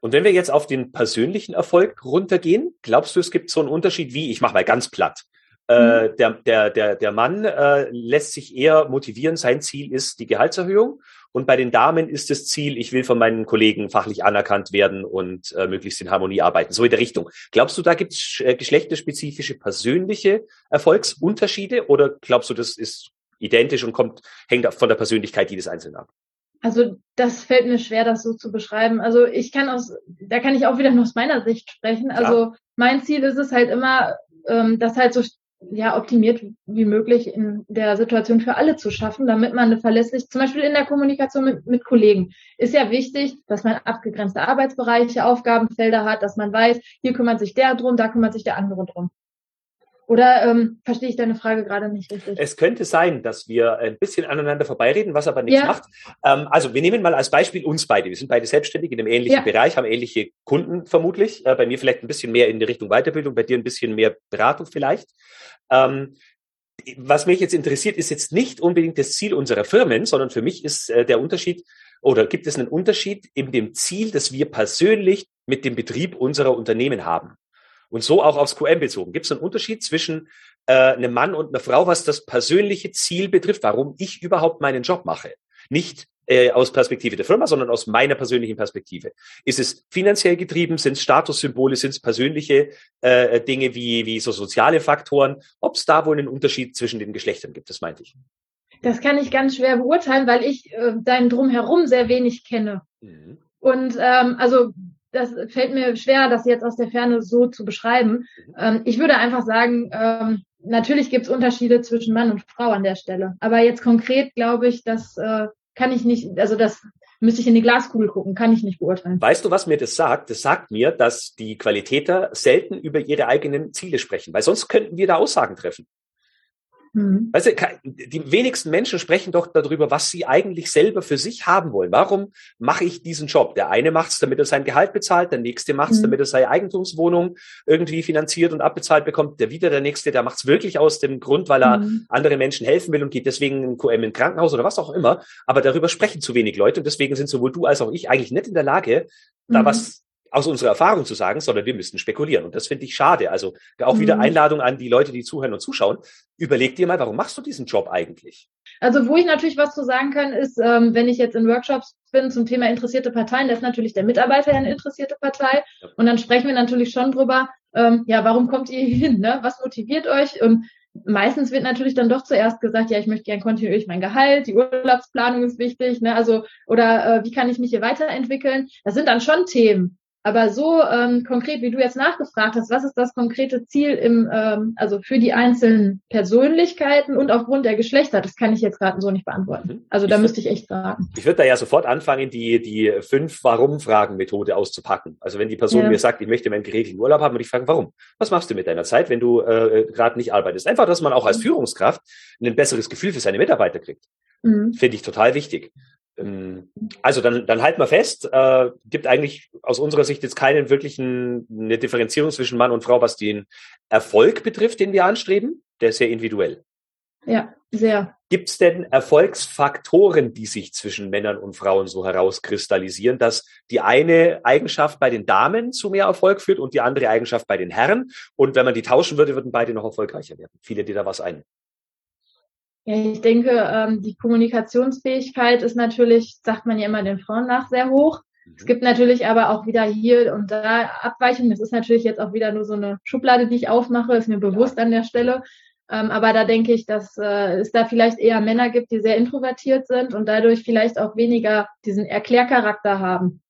und wenn wir jetzt auf den persönlichen Erfolg runtergehen, glaubst du, es gibt so einen Unterschied wie, ich mache mal ganz platt, äh, mhm. der, der, der, der Mann äh, lässt sich eher motivieren, sein Ziel ist die Gehaltserhöhung. Und bei den Damen ist das Ziel, ich will von meinen Kollegen fachlich anerkannt werden und äh, möglichst in Harmonie arbeiten. So in der Richtung. Glaubst du, da gibt es äh, geschlechterspezifische persönliche Erfolgsunterschiede oder glaubst du, das ist identisch und kommt, hängt von der Persönlichkeit jedes Einzelnen ab? Also das fällt mir schwer, das so zu beschreiben. Also ich kann aus, da kann ich auch wieder nur aus meiner Sicht sprechen. Also ja. mein Ziel ist es halt immer, ähm, das halt so ja optimiert wie möglich in der Situation für alle zu schaffen, damit man eine verlässlich, zum Beispiel in der Kommunikation mit, mit Kollegen, ist ja wichtig, dass man abgegrenzte Arbeitsbereiche, Aufgabenfelder hat, dass man weiß, hier kümmert sich der drum, da kümmert sich der andere drum. Oder ähm, verstehe ich deine Frage gerade nicht richtig? Es könnte sein, dass wir ein bisschen aneinander vorbeireden, was aber nichts ja. macht. Ähm, also wir nehmen mal als Beispiel uns beide. Wir sind beide selbstständig in einem ähnlichen ja. Bereich, haben ähnliche Kunden vermutlich. Äh, bei mir vielleicht ein bisschen mehr in die Richtung Weiterbildung, bei dir ein bisschen mehr Beratung vielleicht. Ähm, was mich jetzt interessiert, ist jetzt nicht unbedingt das Ziel unserer Firmen, sondern für mich ist äh, der Unterschied oder gibt es einen Unterschied in dem Ziel, das wir persönlich mit dem Betrieb unserer Unternehmen haben. Und so auch aufs QM bezogen. Gibt es einen Unterschied zwischen äh, einem Mann und einer Frau, was das persönliche Ziel betrifft, warum ich überhaupt meinen Job mache? Nicht äh, aus Perspektive der Firma, sondern aus meiner persönlichen Perspektive. Ist es finanziell getrieben? Sind es Statussymbole? Sind es persönliche äh, Dinge wie, wie so soziale Faktoren? Ob es da wohl einen Unterschied zwischen den Geschlechtern gibt, das meinte ich. Das kann ich ganz schwer beurteilen, weil ich äh, dein Drumherum sehr wenig kenne. Mhm. Und ähm, also das fällt mir schwer, das jetzt aus der Ferne so zu beschreiben. Ähm, ich würde einfach sagen, ähm, natürlich gibt es Unterschiede zwischen Mann und Frau an der Stelle. Aber jetzt konkret glaube ich, das äh, kann ich nicht, also das müsste ich in die Glaskugel gucken, kann ich nicht beurteilen. Weißt du, was mir das sagt? Das sagt mir, dass die Qualitäter selten über ihre eigenen Ziele sprechen, weil sonst könnten wir da Aussagen treffen. Mhm. Weißt du, die wenigsten Menschen sprechen doch darüber, was sie eigentlich selber für sich haben wollen. Warum mache ich diesen Job? Der eine macht es, damit er sein Gehalt bezahlt, der nächste macht es, mhm. damit er seine Eigentumswohnung irgendwie finanziert und abbezahlt bekommt. Der wieder der nächste, der macht es wirklich aus dem Grund, weil er mhm. anderen Menschen helfen will und geht deswegen in QM in Krankenhaus oder was auch immer. Aber darüber sprechen zu wenig Leute und deswegen sind sowohl du als auch ich eigentlich nicht in der Lage, da mhm. was aus unserer Erfahrung zu sagen, sondern wir müssen spekulieren. Und das finde ich schade. Also auch wieder mhm. Einladung an die Leute, die zuhören und zuschauen. Überleg dir mal, warum machst du diesen Job eigentlich? Also wo ich natürlich was zu sagen kann, ist, ähm, wenn ich jetzt in Workshops bin zum Thema interessierte Parteien, da ist natürlich der Mitarbeiter eine interessierte Partei. Und dann sprechen wir natürlich schon drüber, ähm, ja, warum kommt ihr hier hin? Ne? Was motiviert euch? Und meistens wird natürlich dann doch zuerst gesagt, ja, ich möchte gern kontinuierlich mein Gehalt, die Urlaubsplanung ist wichtig, ne? Also, oder äh, wie kann ich mich hier weiterentwickeln? Das sind dann schon Themen. Aber so ähm, konkret, wie du jetzt nachgefragt hast, was ist das konkrete Ziel im, ähm, also für die einzelnen Persönlichkeiten und aufgrund der Geschlechter, das kann ich jetzt gerade so nicht beantworten. Mhm. Also da ich müsste ich echt fragen. Ich würde da ja sofort anfangen, die, die fünf Warum-Fragen-Methode auszupacken. Also wenn die Person ja. mir sagt, ich möchte meinen geregelten Urlaub haben, und ich frage, warum? Was machst du mit deiner Zeit, wenn du äh, gerade nicht arbeitest? Einfach, dass man auch als mhm. Führungskraft ein besseres Gefühl für seine Mitarbeiter kriegt. Mhm. Finde ich total wichtig. Ähm, also dann, dann halten wir fest, äh, gibt eigentlich aus unserer Sicht jetzt keinen wirklichen eine Differenzierung zwischen Mann und Frau, was den Erfolg betrifft, den wir anstreben. Der ist sehr individuell. Ja, sehr. Gibt es denn Erfolgsfaktoren, die sich zwischen Männern und Frauen so herauskristallisieren, dass die eine Eigenschaft bei den Damen zu mehr Erfolg führt und die andere Eigenschaft bei den Herren? Und wenn man die tauschen würde, würden beide noch erfolgreicher werden. Viele, die da was ein. Ja, ich denke, ähm, die Kommunikationsfähigkeit ist natürlich, sagt man ja immer den Frauen nach, sehr hoch. Es gibt natürlich aber auch wieder hier und da Abweichungen. Das ist natürlich jetzt auch wieder nur so eine Schublade, die ich aufmache, ist mir bewusst an der Stelle. Ähm, aber da denke ich, dass äh, es da vielleicht eher Männer gibt, die sehr introvertiert sind und dadurch vielleicht auch weniger diesen Erklärcharakter haben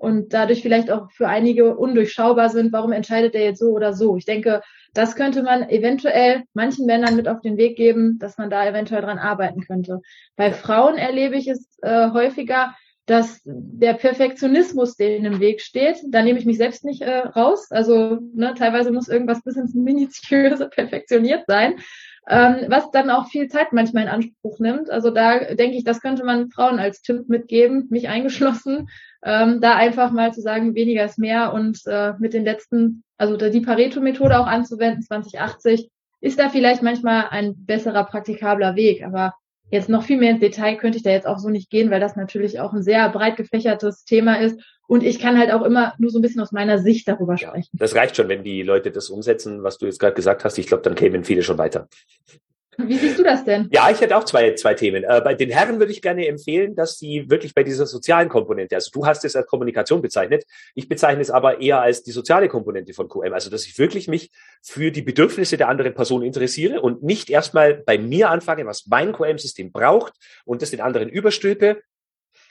und dadurch vielleicht auch für einige undurchschaubar sind, warum entscheidet er jetzt so oder so. Ich denke, das könnte man eventuell manchen Männern mit auf den Weg geben, dass man da eventuell dran arbeiten könnte. Bei Frauen erlebe ich es äh, häufiger, dass der Perfektionismus denen im Weg steht. Da nehme ich mich selbst nicht äh, raus. Also ne, teilweise muss irgendwas bis ins Minutiöse perfektioniert sein, ähm, was dann auch viel Zeit manchmal in Anspruch nimmt. Also da denke ich, das könnte man Frauen als Tipp mitgeben, mich eingeschlossen, ähm, da einfach mal zu sagen, weniger ist mehr und äh, mit den letzten, also die Pareto-Methode auch anzuwenden, 2080, ist da vielleicht manchmal ein besserer, praktikabler Weg. Aber jetzt noch viel mehr ins Detail könnte ich da jetzt auch so nicht gehen, weil das natürlich auch ein sehr breit gefächertes Thema ist. Und ich kann halt auch immer nur so ein bisschen aus meiner Sicht darüber sprechen. Ja, das reicht schon, wenn die Leute das umsetzen, was du jetzt gerade gesagt hast. Ich glaube, dann kämen viele schon weiter. Wie siehst du das denn? Ja, ich hätte auch zwei, zwei Themen. Äh, bei den Herren würde ich gerne empfehlen, dass sie wirklich bei dieser sozialen Komponente, also du hast es als Kommunikation bezeichnet, ich bezeichne es aber eher als die soziale Komponente von QM, also dass ich wirklich mich für die Bedürfnisse der anderen Person interessiere und nicht erstmal bei mir anfange, was mein QM-System braucht und das den anderen überstülpe,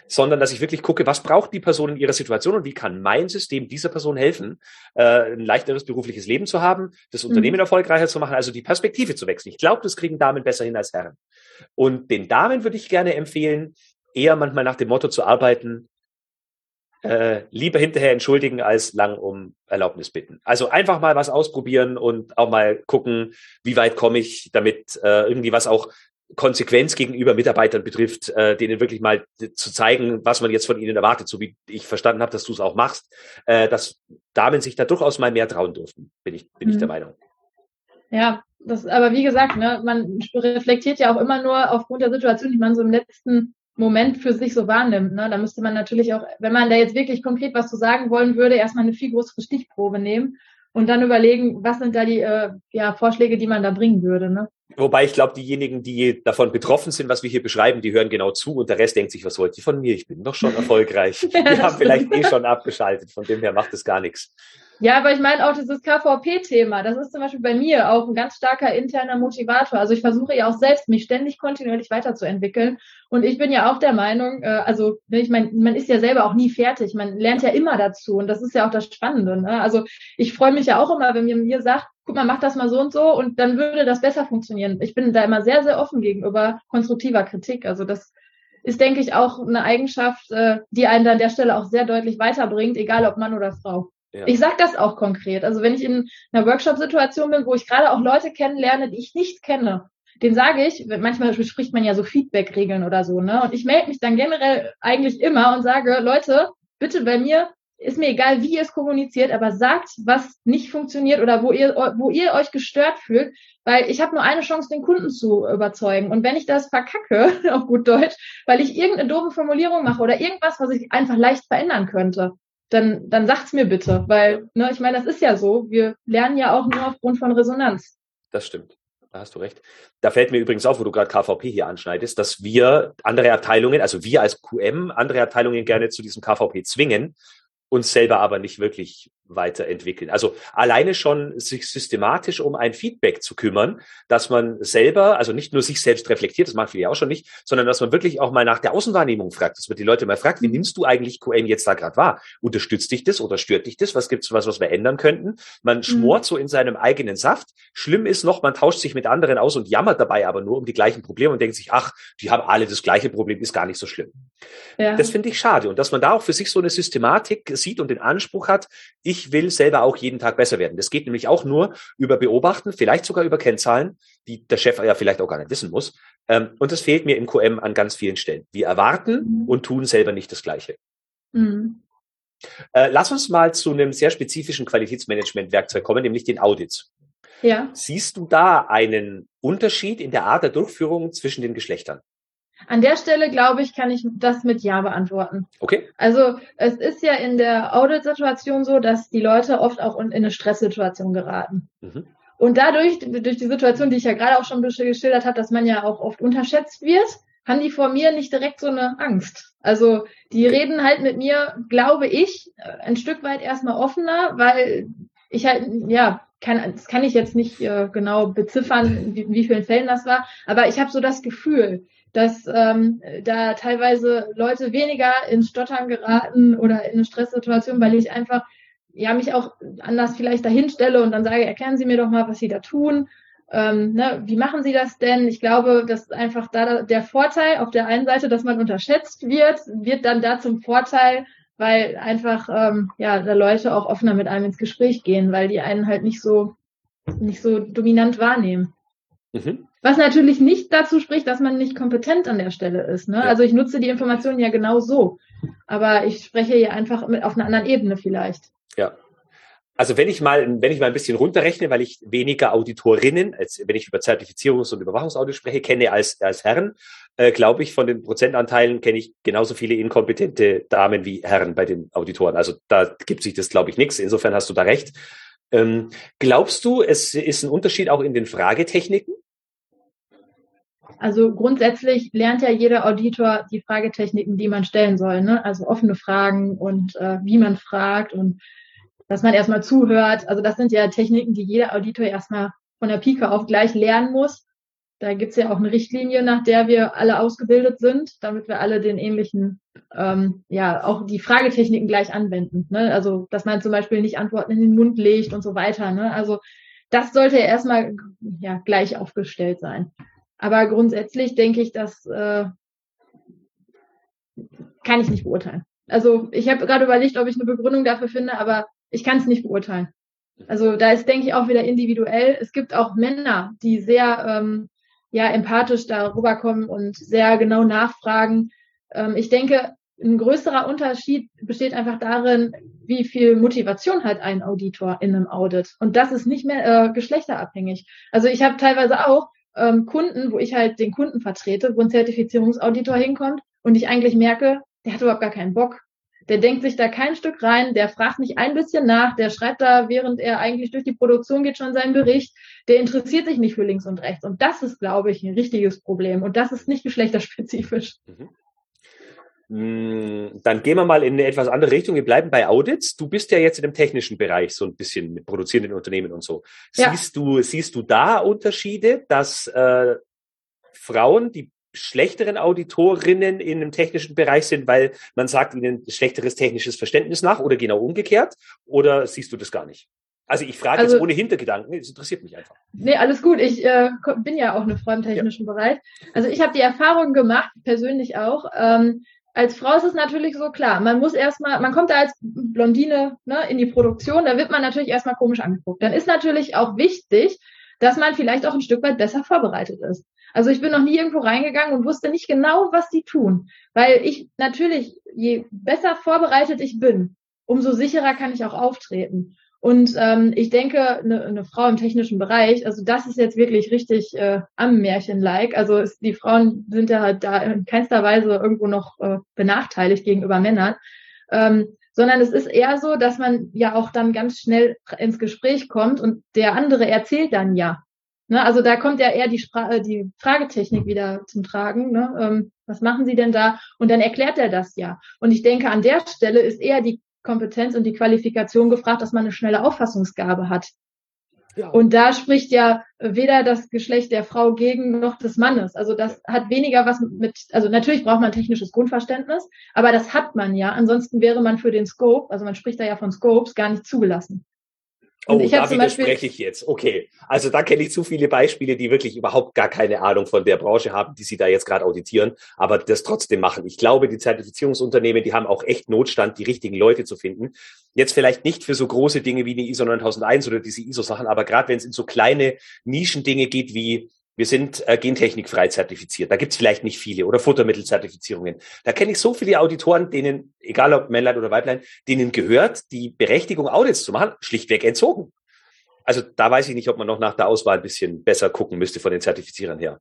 sondern dass ich wirklich gucke, was braucht die Person in ihrer Situation und wie kann mein System dieser Person helfen, äh, ein leichteres berufliches Leben zu haben, das Unternehmen mhm. erfolgreicher zu machen, also die Perspektive zu wechseln. Ich glaube, das kriegen Damen besser hin als Herren. Und den Damen würde ich gerne empfehlen, eher manchmal nach dem Motto zu arbeiten, äh, lieber hinterher entschuldigen als lang um Erlaubnis bitten. Also einfach mal was ausprobieren und auch mal gucken, wie weit komme ich, damit äh, irgendwie was auch Konsequenz gegenüber Mitarbeitern betrifft, äh, denen wirklich mal zu zeigen, was man jetzt von ihnen erwartet, so wie ich verstanden habe, dass du es auch machst, äh, dass Damen sich da durchaus mal mehr trauen dürfen, bin ich, bin mhm. ich der mhm. Meinung. Ja, das, aber wie gesagt, ne, man reflektiert ja auch immer nur aufgrund der Situation, die man so im letzten Moment für sich so wahrnimmt. Ne? Da müsste man natürlich auch, wenn man da jetzt wirklich konkret was zu sagen wollen würde, erstmal eine viel größere Stichprobe nehmen und dann überlegen, was sind da die äh, ja, Vorschläge, die man da bringen würde. Ne? Wobei ich glaube, diejenigen, die davon betroffen sind, was wir hier beschreiben, die hören genau zu und der Rest denkt sich, was wollt ihr von mir? Ich bin doch schon erfolgreich. wir haben vielleicht eh schon abgeschaltet, von dem her macht es gar nichts. Ja, aber ich meine auch dieses KVP-Thema, das ist zum Beispiel bei mir auch ein ganz starker interner Motivator. Also ich versuche ja auch selbst, mich ständig kontinuierlich weiterzuentwickeln. Und ich bin ja auch der Meinung, äh, also ne, ich meine, man ist ja selber auch nie fertig, man lernt ja immer dazu und das ist ja auch das Spannende. Ne? Also ich freue mich ja auch immer, wenn mir mir sagt, guck mal, mach das mal so und so und dann würde das besser funktionieren. Ich bin da immer sehr, sehr offen gegenüber konstruktiver Kritik. Also das ist, denke ich, auch eine Eigenschaft, äh, die einen an der Stelle auch sehr deutlich weiterbringt, egal ob Mann oder Frau. Ja. Ich sage das auch konkret. Also wenn ich in einer Workshop-Situation bin, wo ich gerade auch Leute kennenlerne, die ich nicht kenne, den sage ich, manchmal bespricht man ja so Feedback-Regeln oder so, ne? Und ich melde mich dann generell eigentlich immer und sage, Leute, bitte bei mir, ist mir egal, wie ihr es kommuniziert, aber sagt, was nicht funktioniert oder wo ihr, wo ihr euch gestört fühlt, weil ich habe nur eine Chance, den Kunden zu überzeugen. Und wenn ich das verkacke, auf gut Deutsch, weil ich irgendeine doofe Formulierung mache oder irgendwas, was ich einfach leicht verändern könnte, dann, dann sagt's mir bitte, weil, ne, ich meine, das ist ja so. Wir lernen ja auch nur aufgrund von Resonanz. Das stimmt. Da hast du recht. Da fällt mir übrigens auf, wo du gerade KVP hier anschneidest, dass wir andere Abteilungen, also wir als QM, andere Abteilungen gerne zu diesem KVP zwingen, uns selber aber nicht wirklich weiterentwickeln. Also alleine schon sich systematisch um ein Feedback zu kümmern, dass man selber, also nicht nur sich selbst reflektiert, das machen viele ja auch schon nicht, sondern dass man wirklich auch mal nach der Außenwahrnehmung fragt. Das wird die Leute mal fragt, wie mhm. nimmst du eigentlich QM jetzt da gerade wahr? Unterstützt dich das oder stört dich das? Was gibt's was, was wir ändern könnten? Man mhm. schmort so in seinem eigenen Saft. Schlimm ist noch, man tauscht sich mit anderen aus und jammert dabei aber nur um die gleichen Probleme und denkt sich, ach, die haben alle das gleiche Problem, ist gar nicht so schlimm. Ja. Das finde ich schade. Und dass man da auch für sich so eine Systematik sieht und den Anspruch hat, ich ich will selber auch jeden Tag besser werden. Das geht nämlich auch nur über Beobachten, vielleicht sogar über Kennzahlen, die der Chef ja vielleicht auch gar nicht wissen muss. Ähm, und das fehlt mir im QM an ganz vielen Stellen. Wir erwarten mhm. und tun selber nicht das Gleiche. Mhm. Äh, lass uns mal zu einem sehr spezifischen Qualitätsmanagement-Werkzeug kommen, nämlich den Audits. Ja. Siehst du da einen Unterschied in der Art der Durchführung zwischen den Geschlechtern? An der Stelle, glaube ich, kann ich das mit Ja beantworten. Okay. Also es ist ja in der Audit-Situation so, dass die Leute oft auch in eine Stresssituation geraten. Mhm. Und dadurch, durch die Situation, die ich ja gerade auch schon geschildert habe, dass man ja auch oft unterschätzt wird, haben die vor mir nicht direkt so eine Angst. Also die reden halt mit mir, glaube ich, ein Stück weit erstmal offener, weil ich halt, ja, kann, das kann ich jetzt nicht äh, genau beziffern, wie, in wie vielen Fällen das war, aber ich habe so das Gefühl, dass ähm, da teilweise Leute weniger ins Stottern geraten oder in eine Stresssituation, weil ich einfach ja mich auch anders vielleicht dahin stelle und dann sage, erklären Sie mir doch mal, was Sie da tun. Ähm, ne, wie machen Sie das denn? Ich glaube, dass einfach da der Vorteil auf der einen Seite, dass man unterschätzt wird, wird dann da zum Vorteil, weil einfach ähm, ja da Leute auch offener mit einem ins Gespräch gehen, weil die einen halt nicht so nicht so dominant wahrnehmen. Mhm. Was natürlich nicht dazu spricht, dass man nicht kompetent an der Stelle ist. Ne? Ja. Also ich nutze die Informationen ja genau so. Aber ich spreche hier einfach mit, auf einer anderen Ebene vielleicht. Ja. Also wenn ich mal, wenn ich mal ein bisschen runterrechne, weil ich weniger Auditorinnen, als wenn ich über Zertifizierungs- und Überwachungsaudit spreche, kenne als, als Herren, äh, glaube ich, von den Prozentanteilen kenne ich genauso viele inkompetente Damen wie Herren bei den Auditoren. Also da gibt sich das, glaube ich, nichts. Insofern hast du da recht. Ähm, glaubst du, es ist ein Unterschied auch in den Fragetechniken? Also grundsätzlich lernt ja jeder Auditor die Fragetechniken, die man stellen soll. Ne? Also offene Fragen und äh, wie man fragt und dass man erstmal zuhört. Also das sind ja Techniken, die jeder Auditor erstmal von der Pike auf gleich lernen muss. Da gibt's ja auch eine Richtlinie, nach der wir alle ausgebildet sind, damit wir alle den ähnlichen, ähm, ja, auch die Fragetechniken gleich anwenden. Ne? Also, dass man zum Beispiel nicht Antworten in den Mund legt und so weiter. Ne? Also, das sollte ja erstmal ja, gleich aufgestellt sein. Aber grundsätzlich denke ich, das äh, kann ich nicht beurteilen. Also ich habe gerade überlegt, ob ich eine Begründung dafür finde, aber ich kann es nicht beurteilen. Also da ist, denke ich, auch wieder individuell. Es gibt auch Männer, die sehr ähm, ja empathisch darüber kommen und sehr genau nachfragen. Ähm, ich denke, ein größerer Unterschied besteht einfach darin, wie viel Motivation hat ein Auditor in einem Audit. Und das ist nicht mehr äh, geschlechterabhängig. Also ich habe teilweise auch ähm, Kunden, wo ich halt den Kunden vertrete, wo ein Zertifizierungsauditor hinkommt und ich eigentlich merke, der hat überhaupt gar keinen Bock. Der denkt sich da kein Stück rein, der fragt nicht ein bisschen nach, der schreibt da, während er eigentlich durch die Produktion geht, schon seinen Bericht. Der interessiert sich nicht für links und rechts. Und das ist, glaube ich, ein richtiges Problem. Und das ist nicht geschlechterspezifisch. Mhm. Hm, dann gehen wir mal in eine etwas andere Richtung. Wir bleiben bei Audits. Du bist ja jetzt in dem technischen Bereich so ein bisschen mit produzierenden Unternehmen und so. Ja. Siehst du, siehst du da Unterschiede, dass äh, Frauen, die schlechteren Auditorinnen in einem technischen Bereich sind, weil man sagt ihnen schlechteres technisches Verständnis nach oder genau umgekehrt? Oder siehst du das gar nicht? Also ich frage also, jetzt ohne Hintergedanken, es interessiert mich einfach. Nee, alles gut. Ich äh, bin ja auch eine Frau im technischen ja. Bereich. Also ich habe die Erfahrung gemacht, persönlich auch. Ähm, als Frau ist es natürlich so klar, man muss erstmal, man kommt da als Blondine ne, in die Produktion, da wird man natürlich erstmal komisch angeguckt. Dann ist natürlich auch wichtig, dass man vielleicht auch ein Stück weit besser vorbereitet ist. Also ich bin noch nie irgendwo reingegangen und wusste nicht genau, was die tun. Weil ich natürlich, je besser vorbereitet ich bin, umso sicherer kann ich auch auftreten. Und ähm, ich denke, eine, eine Frau im technischen Bereich, also das ist jetzt wirklich richtig äh, am Märchen-like. Also es, die Frauen sind ja halt da in keinster Weise irgendwo noch äh, benachteiligt gegenüber Männern. Ähm, sondern es ist eher so, dass man ja auch dann ganz schnell ins Gespräch kommt und der andere erzählt dann ja. Ne, also da kommt ja eher die, Spra äh, die Fragetechnik wieder zum Tragen. Ne? Ähm, was machen Sie denn da? Und dann erklärt er das ja. Und ich denke, an der Stelle ist eher die Kompetenz und die Qualifikation gefragt, dass man eine schnelle Auffassungsgabe hat. Ja. Und da spricht ja weder das Geschlecht der Frau gegen noch des Mannes. Also das hat weniger was mit, also natürlich braucht man technisches Grundverständnis, aber das hat man ja. Ansonsten wäre man für den Scope, also man spricht da ja von Scopes, gar nicht zugelassen. Oh, da widerspreche ich jetzt. Okay. Also da kenne ich zu viele Beispiele, die wirklich überhaupt gar keine Ahnung von der Branche haben, die sie da jetzt gerade auditieren, aber das trotzdem machen. Ich glaube, die Zertifizierungsunternehmen, die haben auch echt Notstand, die richtigen Leute zu finden. Jetzt vielleicht nicht für so große Dinge wie die ISO 9001 oder diese ISO-Sachen, aber gerade wenn es in so kleine Nischendinge geht wie wir sind äh, gentechnikfrei zertifiziert. Da gibt's vielleicht nicht viele oder Futtermittelzertifizierungen. Da kenne ich so viele Auditoren, denen, egal ob Männlein oder Weiblein, denen gehört, die Berechtigung, Audits zu machen, schlichtweg entzogen. Also da weiß ich nicht, ob man noch nach der Auswahl ein bisschen besser gucken müsste von den Zertifizierern her.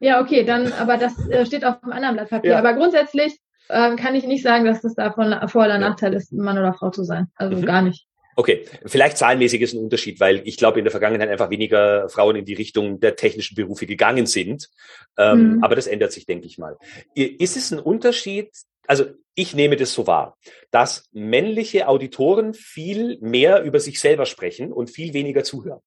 Ja, okay, dann, aber das äh, steht auf einem anderen Blatt Papier. Ja. Aber grundsätzlich äh, kann ich nicht sagen, dass das davon Vor- oder Nachteil ist, Mann oder Frau zu sein. Also mhm. gar nicht. Okay, vielleicht zahlenmäßig ist ein Unterschied, weil ich glaube, in der Vergangenheit einfach weniger Frauen in die Richtung der technischen Berufe gegangen sind. Ähm, mhm. Aber das ändert sich, denke ich mal. Ist es ein Unterschied? Also ich nehme das so wahr, dass männliche Auditoren viel mehr über sich selber sprechen und viel weniger zuhören.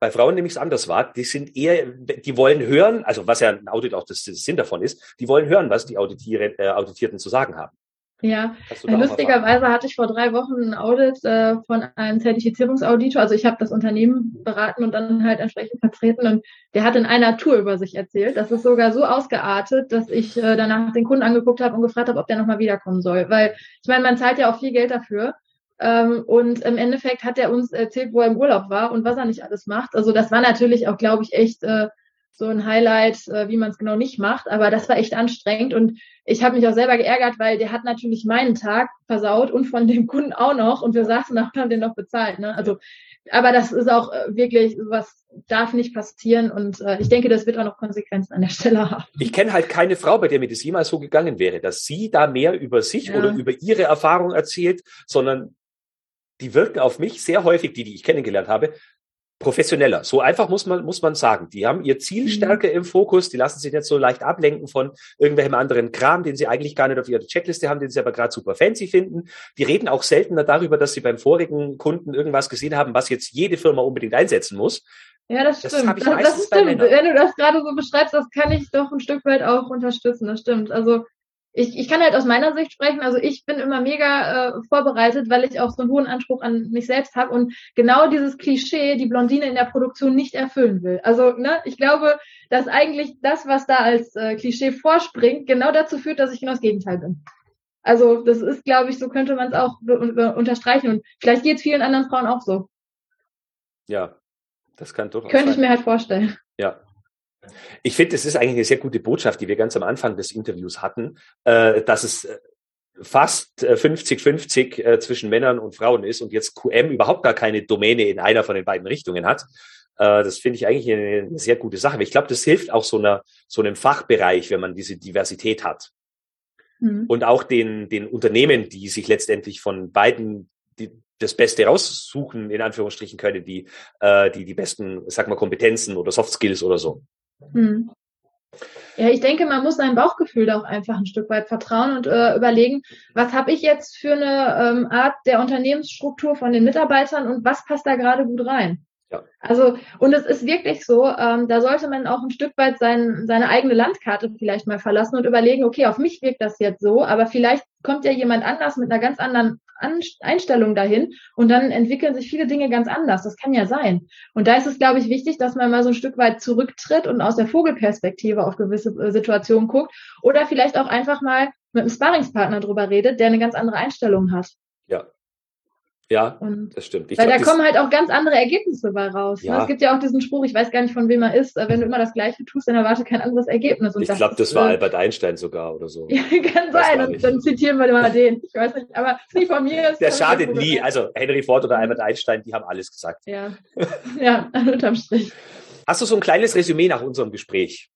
Bei Frauen nehme ich es anders wahr. Die sind eher, die wollen hören, also was ja ein Audit auch das, das Sinn davon ist, die wollen hören, was die Auditier, äh, Auditierten zu sagen haben. Ja, lustigerweise hatte ich vor drei Wochen ein Audit äh, von einem Zertifizierungsauditor. Also ich habe das Unternehmen beraten und dann halt entsprechend vertreten und der hat in einer Tour über sich erzählt. Das ist sogar so ausgeartet, dass ich äh, danach den Kunden angeguckt habe und gefragt habe, ob der nochmal wiederkommen soll. Weil ich meine, man zahlt ja auch viel Geld dafür. Ähm, und im Endeffekt hat er uns erzählt, wo er im Urlaub war und was er nicht alles macht. Also das war natürlich auch, glaube ich, echt äh, so ein Highlight, äh, wie man es genau nicht macht. Aber das war echt anstrengend und ich habe mich auch selber geärgert, weil der hat natürlich meinen Tag versaut und von dem Kunden auch noch und wir saßen da und haben den noch bezahlt. Ne? Also, aber das ist auch äh, wirklich, was darf nicht passieren und äh, ich denke, das wird auch noch Konsequenzen an der Stelle haben. Ich kenne halt keine Frau, bei der mir das jemals so gegangen wäre, dass sie da mehr über sich ja. oder über ihre Erfahrung erzählt, sondern die wirken auf mich sehr häufig, die, die ich kennengelernt habe, professioneller. So einfach muss man, muss man sagen. Die haben ihr Ziel mhm. stärker im Fokus, die lassen sich nicht so leicht ablenken von irgendwelchem anderen Kram, den sie eigentlich gar nicht auf ihrer Checkliste haben, den sie aber gerade super fancy finden. Die reden auch seltener darüber, dass sie beim vorigen Kunden irgendwas gesehen haben, was jetzt jede Firma unbedingt einsetzen muss. Ja, das stimmt. Das, das, das stimmt. Wenn du das gerade so beschreibst, das kann ich doch ein Stück weit auch unterstützen. Das stimmt. Also ich, ich kann halt aus meiner Sicht sprechen. Also ich bin immer mega äh, vorbereitet, weil ich auch so einen hohen Anspruch an mich selbst habe und genau dieses Klischee die Blondine in der Produktion nicht erfüllen will. Also ne, ich glaube, dass eigentlich das, was da als äh, Klischee vorspringt, genau dazu führt, dass ich genau das Gegenteil bin. Also das ist, glaube ich, so könnte man es auch unterstreichen und vielleicht geht es vielen anderen Frauen auch so. Ja, das kann durchaus. Könnte sein. ich mir halt vorstellen. Ja, ich finde, es ist eigentlich eine sehr gute Botschaft, die wir ganz am Anfang des Interviews hatten, äh, dass es äh, fast 50-50 äh, zwischen Männern und Frauen ist und jetzt QM überhaupt gar keine Domäne in einer von den beiden Richtungen hat. Das finde ich eigentlich eine sehr gute Sache. Ich glaube, das hilft auch so, einer, so einem Fachbereich, wenn man diese Diversität hat. Mhm. Und auch den, den Unternehmen, die sich letztendlich von beiden die, das Beste raussuchen, in Anführungsstrichen können, die, die die besten, sag mal, Kompetenzen oder Soft Skills oder so. Hm. Ja, ich denke, man muss seinem Bauchgefühl da auch einfach ein Stück weit vertrauen und äh, überlegen, was habe ich jetzt für eine ähm, Art der Unternehmensstruktur von den Mitarbeitern und was passt da gerade gut rein. Ja. Also, und es ist wirklich so, ähm, da sollte man auch ein Stück weit sein, seine eigene Landkarte vielleicht mal verlassen und überlegen, okay, auf mich wirkt das jetzt so, aber vielleicht kommt ja jemand anders mit einer ganz anderen An Einstellung dahin und dann entwickeln sich viele Dinge ganz anders. Das kann ja sein. Und da ist es, glaube ich, wichtig, dass man mal so ein Stück weit zurücktritt und aus der Vogelperspektive auf gewisse äh, Situationen guckt oder vielleicht auch einfach mal mit einem Sparringspartner drüber redet, der eine ganz andere Einstellung hat. Ja, und das stimmt. Ich weil glaub, da kommen halt auch ganz andere Ergebnisse bei raus. Ne? Ja. Ne? Es gibt ja auch diesen Spruch, ich weiß gar nicht, von wem er ist, wenn du immer das Gleiche tust, dann erwarte kein anderes Ergebnis. Und ich glaube, das war äh, Albert Einstein sogar oder so. ja, kann sein. Und dann zitieren wir mal den. Ich weiß nicht, aber nicht von mir. Der schadet nie. Also Henry Ford oder Albert Einstein, die haben alles gesagt. Ja, ja unterm Strich. Hast du so ein kleines Resümee nach unserem Gespräch?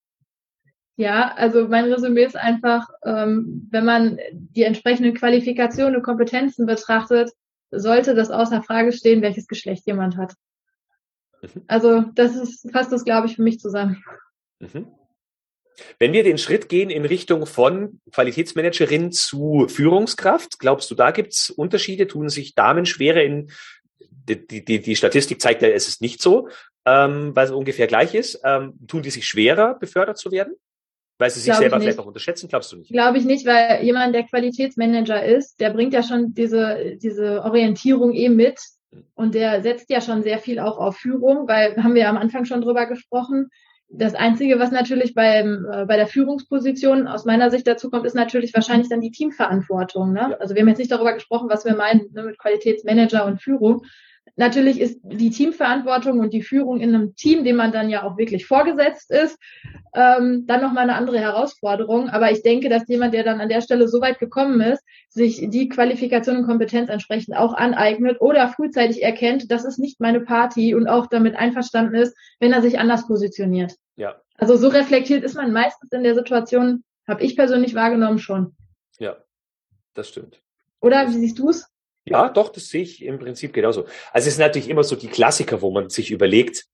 Ja, also mein Resümee ist einfach, ähm, wenn man die entsprechenden Qualifikationen und Kompetenzen betrachtet, sollte das außer Frage stehen, welches Geschlecht jemand hat. Mhm. Also das ist fasst das, glaube ich, für mich zusammen. Mhm. Wenn wir den Schritt gehen in Richtung von Qualitätsmanagerin zu Führungskraft, glaubst du, da gibt es Unterschiede? Tun sich Damen schwerer in die, die, die Statistik zeigt ja, es ist nicht so, ähm, weil es ungefähr gleich ist. Ähm, tun die sich schwerer, befördert zu werden? Weil sie sich Glaube selber vielleicht auch unterschätzen, glaubst du nicht? Glaube ich nicht, weil jemand, der Qualitätsmanager ist, der bringt ja schon diese, diese Orientierung eh mit und der setzt ja schon sehr viel auch auf Führung, weil haben wir ja am Anfang schon drüber gesprochen. Das Einzige, was natürlich beim, äh, bei der Führungsposition aus meiner Sicht dazu kommt, ist natürlich wahrscheinlich dann die Teamverantwortung. Ne? Ja. Also wir haben jetzt nicht darüber gesprochen, was wir meinen ne, mit Qualitätsmanager und Führung, Natürlich ist die Teamverantwortung und die Führung in einem Team, dem man dann ja auch wirklich vorgesetzt ist, ähm, dann nochmal eine andere Herausforderung. Aber ich denke, dass jemand, der dann an der Stelle so weit gekommen ist, sich die Qualifikation und Kompetenz entsprechend auch aneignet oder frühzeitig erkennt, das ist nicht meine Party und auch damit einverstanden ist, wenn er sich anders positioniert. Ja. Also so reflektiert ist man meistens in der Situation, habe ich persönlich wahrgenommen schon. Ja, das stimmt. Oder wie siehst du es? Ja, doch, das sehe ich im Prinzip genauso. Also es sind natürlich immer so die Klassiker, wo man sich überlegt,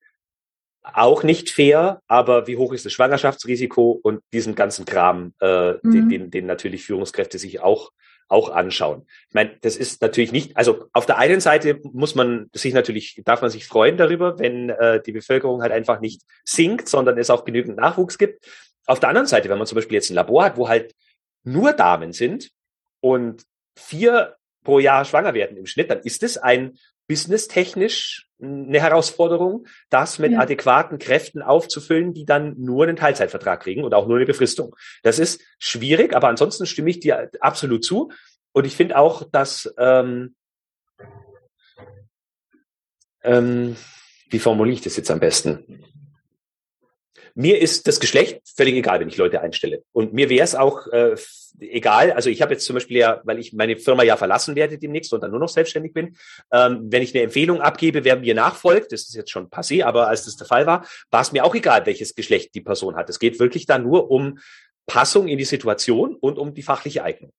auch nicht fair, aber wie hoch ist das Schwangerschaftsrisiko und diesen ganzen Kram, äh, mhm. den, den, den natürlich Führungskräfte sich auch auch anschauen. Ich meine, das ist natürlich nicht, also auf der einen Seite muss man sich natürlich, darf man sich freuen darüber, wenn äh, die Bevölkerung halt einfach nicht sinkt, sondern es auch genügend Nachwuchs gibt. Auf der anderen Seite, wenn man zum Beispiel jetzt ein Labor hat, wo halt nur Damen sind und vier pro Jahr schwanger werden im Schnitt, dann ist es ein businesstechnisch eine Herausforderung, das mit ja. adäquaten Kräften aufzufüllen, die dann nur einen Teilzeitvertrag kriegen und auch nur eine Befristung. Das ist schwierig, aber ansonsten stimme ich dir absolut zu. Und ich finde auch, dass ähm, ähm, wie formuliere ich das jetzt am besten? Mir ist das Geschlecht völlig egal, wenn ich Leute einstelle. Und mir wäre es auch äh, egal. Also ich habe jetzt zum Beispiel ja, weil ich meine Firma ja verlassen werde demnächst und dann nur noch selbstständig bin, ähm, wenn ich eine Empfehlung abgebe, wer mir nachfolgt, das ist jetzt schon passé, aber als das der Fall war, war es mir auch egal, welches Geschlecht die Person hat. Es geht wirklich dann nur um Passung in die Situation und um die fachliche Eignung.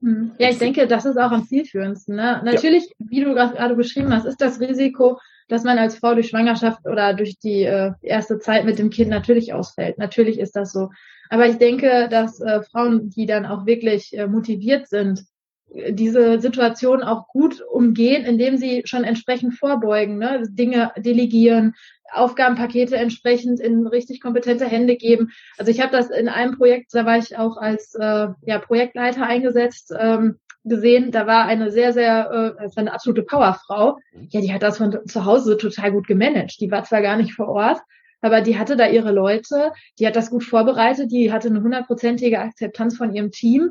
Hm. Ja, ich denke, das ist auch am zielführendsten. Ne? Natürlich, ja. wie du gerade beschrieben hast, ist das Risiko, dass man als Frau durch Schwangerschaft oder durch die äh, erste Zeit mit dem Kind natürlich ausfällt. Natürlich ist das so. Aber ich denke, dass äh, Frauen, die dann auch wirklich äh, motiviert sind, äh, diese Situation auch gut umgehen, indem sie schon entsprechend vorbeugen, ne? Dinge delegieren, Aufgabenpakete entsprechend in richtig kompetente Hände geben. Also ich habe das in einem Projekt, da war ich auch als äh, ja, Projektleiter eingesetzt. Ähm, gesehen, da war eine sehr, sehr, äh, das war eine absolute Powerfrau. Mhm. Ja, die hat das von zu Hause total gut gemanagt. Die war zwar gar nicht vor Ort, aber die hatte da ihre Leute, die hat das gut vorbereitet, die hatte eine hundertprozentige Akzeptanz von ihrem Team.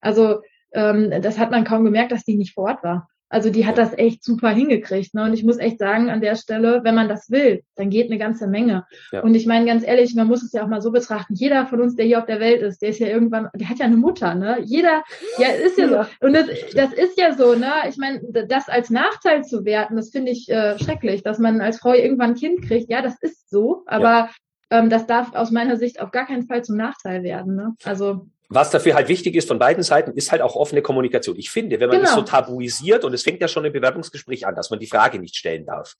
Also ähm, das hat man kaum gemerkt, dass die nicht vor Ort war. Also die hat das echt super hingekriegt. Ne? Und ich muss echt sagen, an der Stelle, wenn man das will, dann geht eine ganze Menge. Ja. Und ich meine ganz ehrlich, man muss es ja auch mal so betrachten. Jeder von uns, der hier auf der Welt ist, der ist ja irgendwann, der hat ja eine Mutter, ne? Jeder, ja, ist ja, ja. so. Und das, das ist ja so, ne? Ich meine, das als Nachteil zu werten, das finde ich äh, schrecklich, dass man als Frau irgendwann ein Kind kriegt. Ja, das ist so, aber ja. ähm, das darf aus meiner Sicht auf gar keinen Fall zum Nachteil werden. Ne? Also was dafür halt wichtig ist von beiden Seiten, ist halt auch offene Kommunikation. Ich finde, wenn man genau. das so tabuisiert, und es fängt ja schon im Bewerbungsgespräch an, dass man die Frage nicht stellen darf,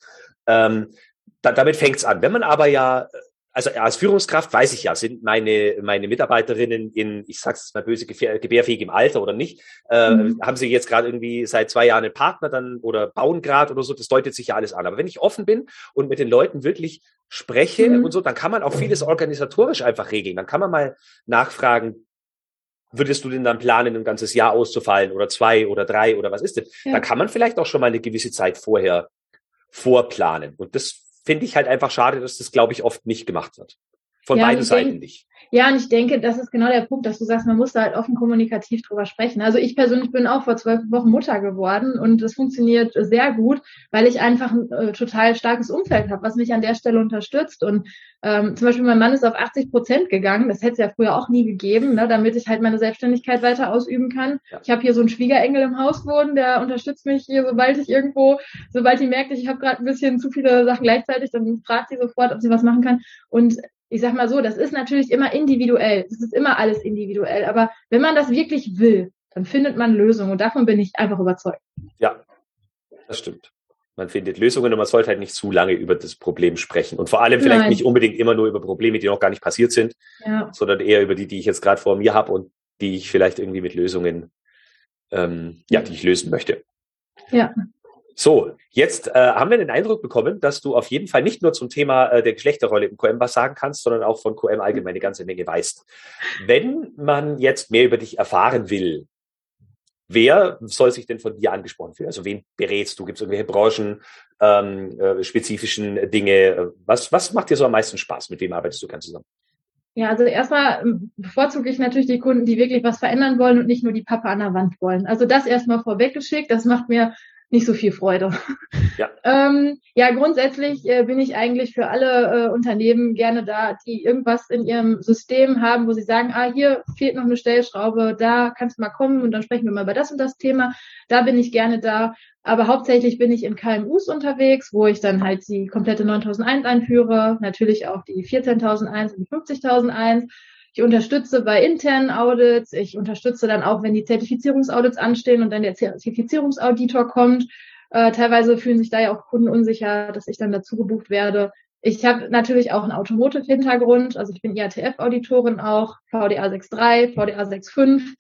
ähm, da, damit fängt's an. Wenn man aber ja also als Führungskraft weiß ich ja, sind meine, meine Mitarbeiterinnen in, ich sag's mal böse, gebärfähig im Alter oder nicht, äh, mhm. haben sie jetzt gerade irgendwie seit zwei Jahren einen Partner dann oder bauen gerade oder so, das deutet sich ja alles an. Aber wenn ich offen bin und mit den Leuten wirklich spreche mhm. und so, dann kann man auch vieles organisatorisch einfach regeln. Dann kann man mal nachfragen, würdest du denn dann planen, ein ganzes Jahr auszufallen oder zwei oder drei oder was ist denn? Ja. Da kann man vielleicht auch schon mal eine gewisse Zeit vorher vorplanen. Und das finde ich halt einfach schade, dass das, glaube ich, oft nicht gemacht wird. Von ja, beiden Seiten nicht. Ja, und ich denke, das ist genau der Punkt, dass du sagst, man muss da halt offen kommunikativ drüber sprechen. Also ich persönlich bin auch vor zwölf Wochen Mutter geworden und das funktioniert sehr gut, weil ich einfach ein äh, total starkes Umfeld habe, was mich an der Stelle unterstützt. Und ähm, zum Beispiel mein Mann ist auf 80 Prozent gegangen, das hätte es ja früher auch nie gegeben, ne, damit ich halt meine Selbstständigkeit weiter ausüben kann. Ja. Ich habe hier so einen Schwiegerengel im Haus wohnen, der unterstützt mich hier, sobald ich irgendwo, sobald die merkt, ich habe gerade ein bisschen zu viele Sachen gleichzeitig, dann fragt sie sofort, ob sie was machen kann. Und ich sag mal so, das ist natürlich immer individuell. Das ist immer alles individuell. Aber wenn man das wirklich will, dann findet man Lösungen. Und davon bin ich einfach überzeugt. Ja, das stimmt. Man findet Lösungen und man sollte halt nicht zu lange über das Problem sprechen. Und vor allem vielleicht Nein. nicht unbedingt immer nur über Probleme, die noch gar nicht passiert sind, ja. sondern eher über die, die ich jetzt gerade vor mir habe und die ich vielleicht irgendwie mit Lösungen, ähm, ja, die ich lösen möchte. Ja. So, jetzt äh, haben wir den Eindruck bekommen, dass du auf jeden Fall nicht nur zum Thema äh, der Geschlechterrolle im QM was sagen kannst, sondern auch von QM allgemein eine ganze Menge weißt. Wenn man jetzt mehr über dich erfahren will, wer soll sich denn von dir angesprochen fühlen? Also wen berätst du? Gibt es irgendwelche Branchen, ähm, äh, spezifischen Dinge? Was, was macht dir so am meisten Spaß? Mit wem arbeitest du ganz zusammen? Ja, also erstmal bevorzuge ich natürlich die Kunden, die wirklich was verändern wollen und nicht nur die Pappe an der Wand wollen. Also das erstmal vorweggeschickt. Das macht mir nicht so viel Freude. Ja, ähm, ja grundsätzlich äh, bin ich eigentlich für alle äh, Unternehmen gerne da, die irgendwas in ihrem System haben, wo sie sagen, ah, hier fehlt noch eine Stellschraube, da kannst du mal kommen und dann sprechen wir mal über das und das Thema. Da bin ich gerne da. Aber hauptsächlich bin ich in KMUs unterwegs, wo ich dann halt die komplette 9001 einführe, natürlich auch die 14001 und die 50001 ich unterstütze bei internen Audits. Ich unterstütze dann auch, wenn die Zertifizierungsaudits anstehen und dann der Zertifizierungsauditor kommt. Äh, teilweise fühlen sich da ja auch Kunden unsicher, dass ich dann dazu gebucht werde. Ich habe natürlich auch einen Automotive-Hintergrund. Also ich bin IATF-Auditorin auch, VDA 6.3, VDA 6.5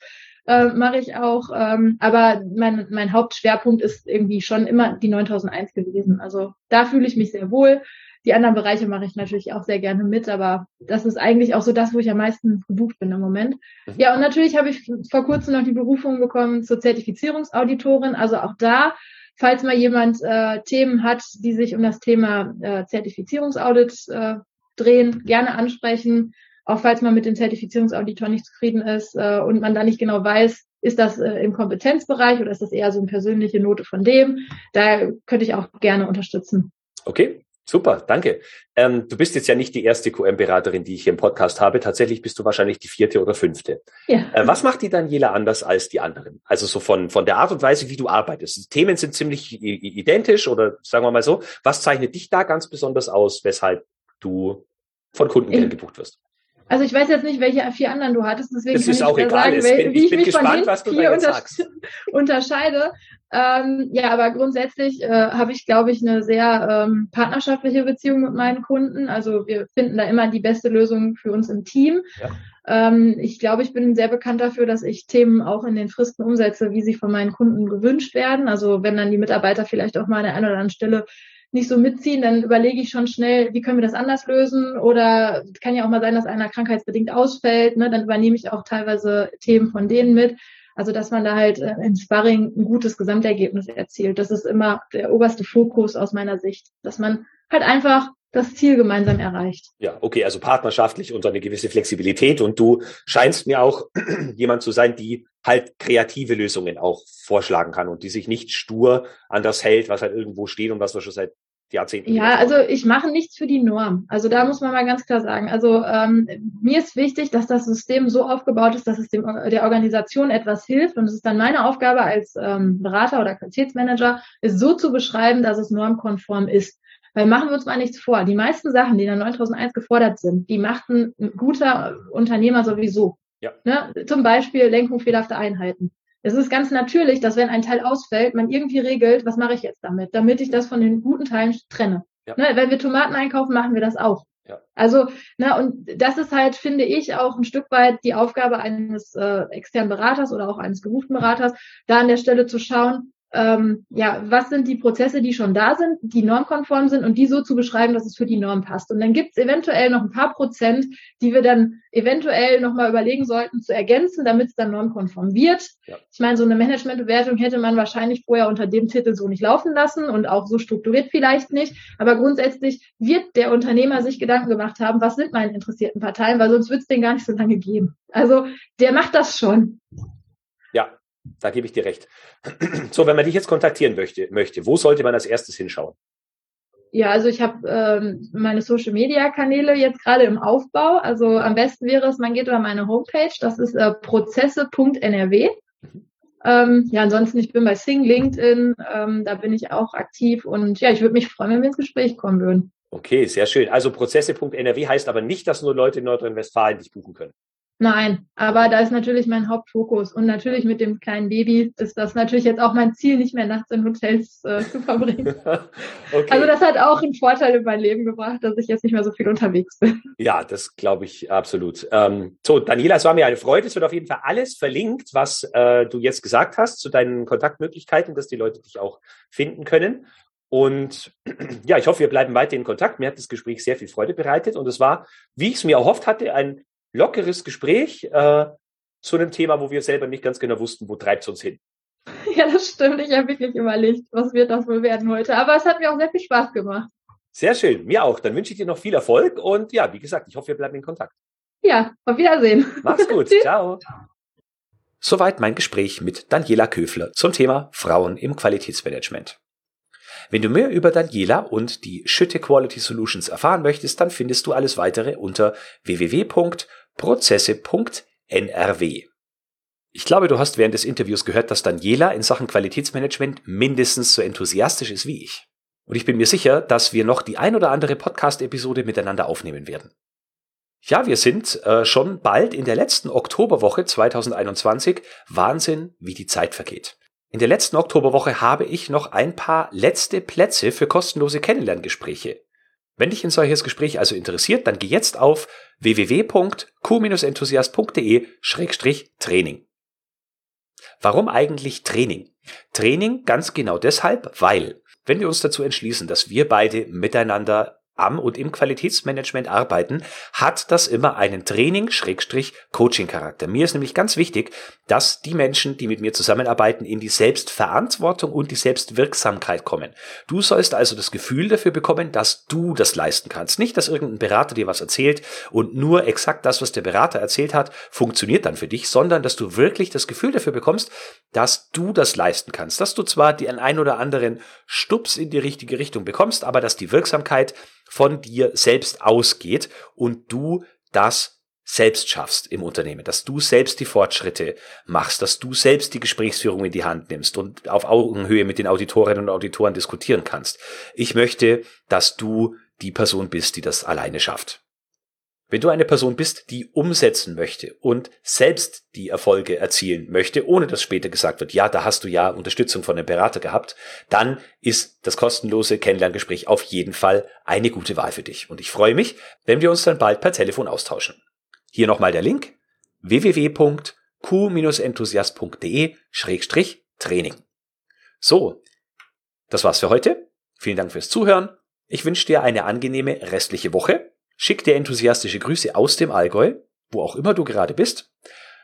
äh, mache ich auch. Ähm, aber mein, mein Hauptschwerpunkt ist irgendwie schon immer die 9001 gewesen. Also da fühle ich mich sehr wohl. Die anderen Bereiche mache ich natürlich auch sehr gerne mit, aber das ist eigentlich auch so das, wo ich am meisten gebucht bin im Moment. Mhm. Ja, und natürlich habe ich vor kurzem noch die Berufung bekommen zur Zertifizierungsauditorin. Also auch da, falls mal jemand äh, Themen hat, die sich um das Thema äh, Zertifizierungsaudit äh, drehen, gerne ansprechen. Auch falls man mit dem Zertifizierungsauditor nicht zufrieden ist äh, und man da nicht genau weiß, ist das äh, im Kompetenzbereich oder ist das eher so eine persönliche Note von dem? Da könnte ich auch gerne unterstützen. Okay, Super, danke. Ähm, du bist jetzt ja nicht die erste QM-Beraterin, die ich hier im Podcast habe. Tatsächlich bist du wahrscheinlich die vierte oder fünfte. Ja. Äh, was macht die Daniela anders als die anderen? Also so von, von der Art und Weise, wie du arbeitest. Die Themen sind ziemlich identisch oder sagen wir mal so. Was zeichnet dich da ganz besonders aus, weshalb du von Kunden gebucht wirst? Also ich weiß jetzt nicht, welche vier anderen du hattest, deswegen das kann ich auch egal. sagen, bin, wie ich, ich mich gespannt, von den vier unter unterscheide. Ähm, ja, aber grundsätzlich äh, habe ich, glaube ich, eine sehr ähm, partnerschaftliche Beziehung mit meinen Kunden. Also wir finden da immer die beste Lösung für uns im Team. Ja. Ähm, ich glaube, ich bin sehr bekannt dafür, dass ich Themen auch in den Fristen umsetze, wie sie von meinen Kunden gewünscht werden. Also wenn dann die Mitarbeiter vielleicht auch mal an der einen oder anderen Stelle nicht so mitziehen, dann überlege ich schon schnell, wie können wir das anders lösen? Oder kann ja auch mal sein, dass einer krankheitsbedingt ausfällt. Ne? Dann übernehme ich auch teilweise Themen von denen mit. Also dass man da halt äh, im Sparring ein gutes Gesamtergebnis erzielt. Das ist immer der oberste Fokus aus meiner Sicht, dass man halt einfach das Ziel gemeinsam erreicht. Ja, okay, also partnerschaftlich und eine gewisse Flexibilität. Und du scheinst mir auch jemand zu sein, die halt kreative Lösungen auch vorschlagen kann und die sich nicht stur an das hält, was halt irgendwo steht und was wir schon seit Jahrzehnten. Ja, also ich mache nichts für die Norm. Also da muss man mal ganz klar sagen. Also ähm, mir ist wichtig, dass das System so aufgebaut ist, dass es dem, der Organisation etwas hilft. Und es ist dann meine Aufgabe als ähm, Berater oder Qualitätsmanager, es so zu beschreiben, dass es normkonform ist. Weil machen wir uns mal nichts vor. Die meisten Sachen, die in der 9001 gefordert sind, die macht ein guter Unternehmer sowieso. Ja. Ne? Zum Beispiel Lenkung fehlerhafter Einheiten. Es ist ganz natürlich, dass wenn ein Teil ausfällt, man irgendwie regelt, was mache ich jetzt damit, damit ich das von den guten Teilen trenne. Ja. Ne? Wenn wir Tomaten einkaufen, machen wir das auch. Ja. Also, na, und das ist halt, finde ich, auch ein Stück weit die Aufgabe eines äh, externen Beraters oder auch eines gerufenen Beraters, da an der Stelle zu schauen, ähm, ja, was sind die Prozesse, die schon da sind, die normkonform sind und die so zu beschreiben, dass es für die Norm passt. Und dann gibt es eventuell noch ein paar Prozent, die wir dann eventuell nochmal überlegen sollten zu ergänzen, damit es dann normkonform wird. Ja. Ich meine, so eine Managementbewertung hätte man wahrscheinlich vorher unter dem Titel so nicht laufen lassen und auch so strukturiert vielleicht nicht. Aber grundsätzlich wird der Unternehmer sich Gedanken gemacht haben, was sind meine interessierten Parteien, weil sonst wird es den gar nicht so lange geben. Also der macht das schon. Da gebe ich dir recht. So, wenn man dich jetzt kontaktieren möchte, möchte wo sollte man als erstes hinschauen? Ja, also ich habe ähm, meine Social Media Kanäle jetzt gerade im Aufbau. Also am besten wäre es, man geht über meine Homepage, das ist äh, prozesse.nrw. Ähm, ja, ansonsten, ich bin bei Sing, LinkedIn, ähm, da bin ich auch aktiv und ja, ich würde mich freuen, wenn wir ins Gespräch kommen würden. Okay, sehr schön. Also prozesse.nrw heißt aber nicht, dass nur Leute in Nordrhein-Westfalen dich buchen können. Nein, aber da ist natürlich mein Hauptfokus. Und natürlich mit dem kleinen Baby ist das natürlich jetzt auch mein Ziel, nicht mehr nachts in Hotels äh, zu verbringen. okay. Also das hat auch einen Vorteil in mein Leben gebracht, dass ich jetzt nicht mehr so viel unterwegs bin. Ja, das glaube ich absolut. Ähm, so, Daniela, es war mir eine Freude. Es wird auf jeden Fall alles verlinkt, was äh, du jetzt gesagt hast zu deinen Kontaktmöglichkeiten, dass die Leute dich auch finden können. Und ja, ich hoffe, wir bleiben weiter in Kontakt. Mir hat das Gespräch sehr viel Freude bereitet und es war, wie ich es mir erhofft hatte, ein lockeres Gespräch äh, zu einem Thema, wo wir selber nicht ganz genau wussten, wo treibt es uns hin. Ja, das stimmt. Ich habe wirklich überlegt, was wird das wohl werden heute. Aber es hat mir auch sehr viel Spaß gemacht. Sehr schön, mir auch. Dann wünsche ich dir noch viel Erfolg und ja, wie gesagt, ich hoffe, wir bleiben in Kontakt. Ja, auf Wiedersehen. Mach's gut. Ciao. Soweit mein Gespräch mit Daniela Köfler zum Thema Frauen im Qualitätsmanagement. Wenn du mehr über Daniela und die Schütte Quality Solutions erfahren möchtest, dann findest du alles weitere unter www.prozesse.nrw. Ich glaube, du hast während des Interviews gehört, dass Daniela in Sachen Qualitätsmanagement mindestens so enthusiastisch ist wie ich. Und ich bin mir sicher, dass wir noch die ein oder andere Podcast-Episode miteinander aufnehmen werden. Ja, wir sind äh, schon bald in der letzten Oktoberwoche 2021. Wahnsinn, wie die Zeit vergeht. In der letzten Oktoberwoche habe ich noch ein paar letzte Plätze für kostenlose Kennenlerngespräche. Wenn dich ein solches Gespräch also interessiert, dann geh jetzt auf www.q-enthusiast.de-training. Warum eigentlich Training? Training ganz genau deshalb, weil, wenn wir uns dazu entschließen, dass wir beide miteinander am und im Qualitätsmanagement arbeiten, hat das immer einen Training-Coaching-Charakter. Mir ist nämlich ganz wichtig, dass die Menschen, die mit mir zusammenarbeiten, in die Selbstverantwortung und die Selbstwirksamkeit kommen. Du sollst also das Gefühl dafür bekommen, dass du das leisten kannst. Nicht, dass irgendein Berater dir was erzählt und nur exakt das, was der Berater erzählt hat, funktioniert dann für dich, sondern dass du wirklich das Gefühl dafür bekommst, dass du das leisten kannst. Dass du zwar den ein oder anderen Stups in die richtige Richtung bekommst, aber dass die Wirksamkeit von dir selbst ausgeht und du das selbst schaffst im Unternehmen, dass du selbst die Fortschritte machst, dass du selbst die Gesprächsführung in die Hand nimmst und auf Augenhöhe mit den Auditorinnen und Auditoren diskutieren kannst. Ich möchte, dass du die Person bist, die das alleine schafft. Wenn du eine Person bist, die umsetzen möchte und selbst die Erfolge erzielen möchte, ohne dass später gesagt wird, ja, da hast du ja Unterstützung von einem Berater gehabt, dann ist das kostenlose Kennenlerngespräch auf jeden Fall eine gute Wahl für dich. Und ich freue mich, wenn wir uns dann bald per Telefon austauschen. Hier nochmal der Link www.q-enthusiast.de-training. So, das war's für heute. Vielen Dank fürs Zuhören. Ich wünsche dir eine angenehme restliche Woche Schick dir enthusiastische Grüße aus dem Allgäu, wo auch immer du gerade bist,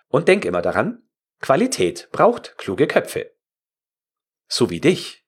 und denk immer daran, Qualität braucht kluge Köpfe. So wie dich.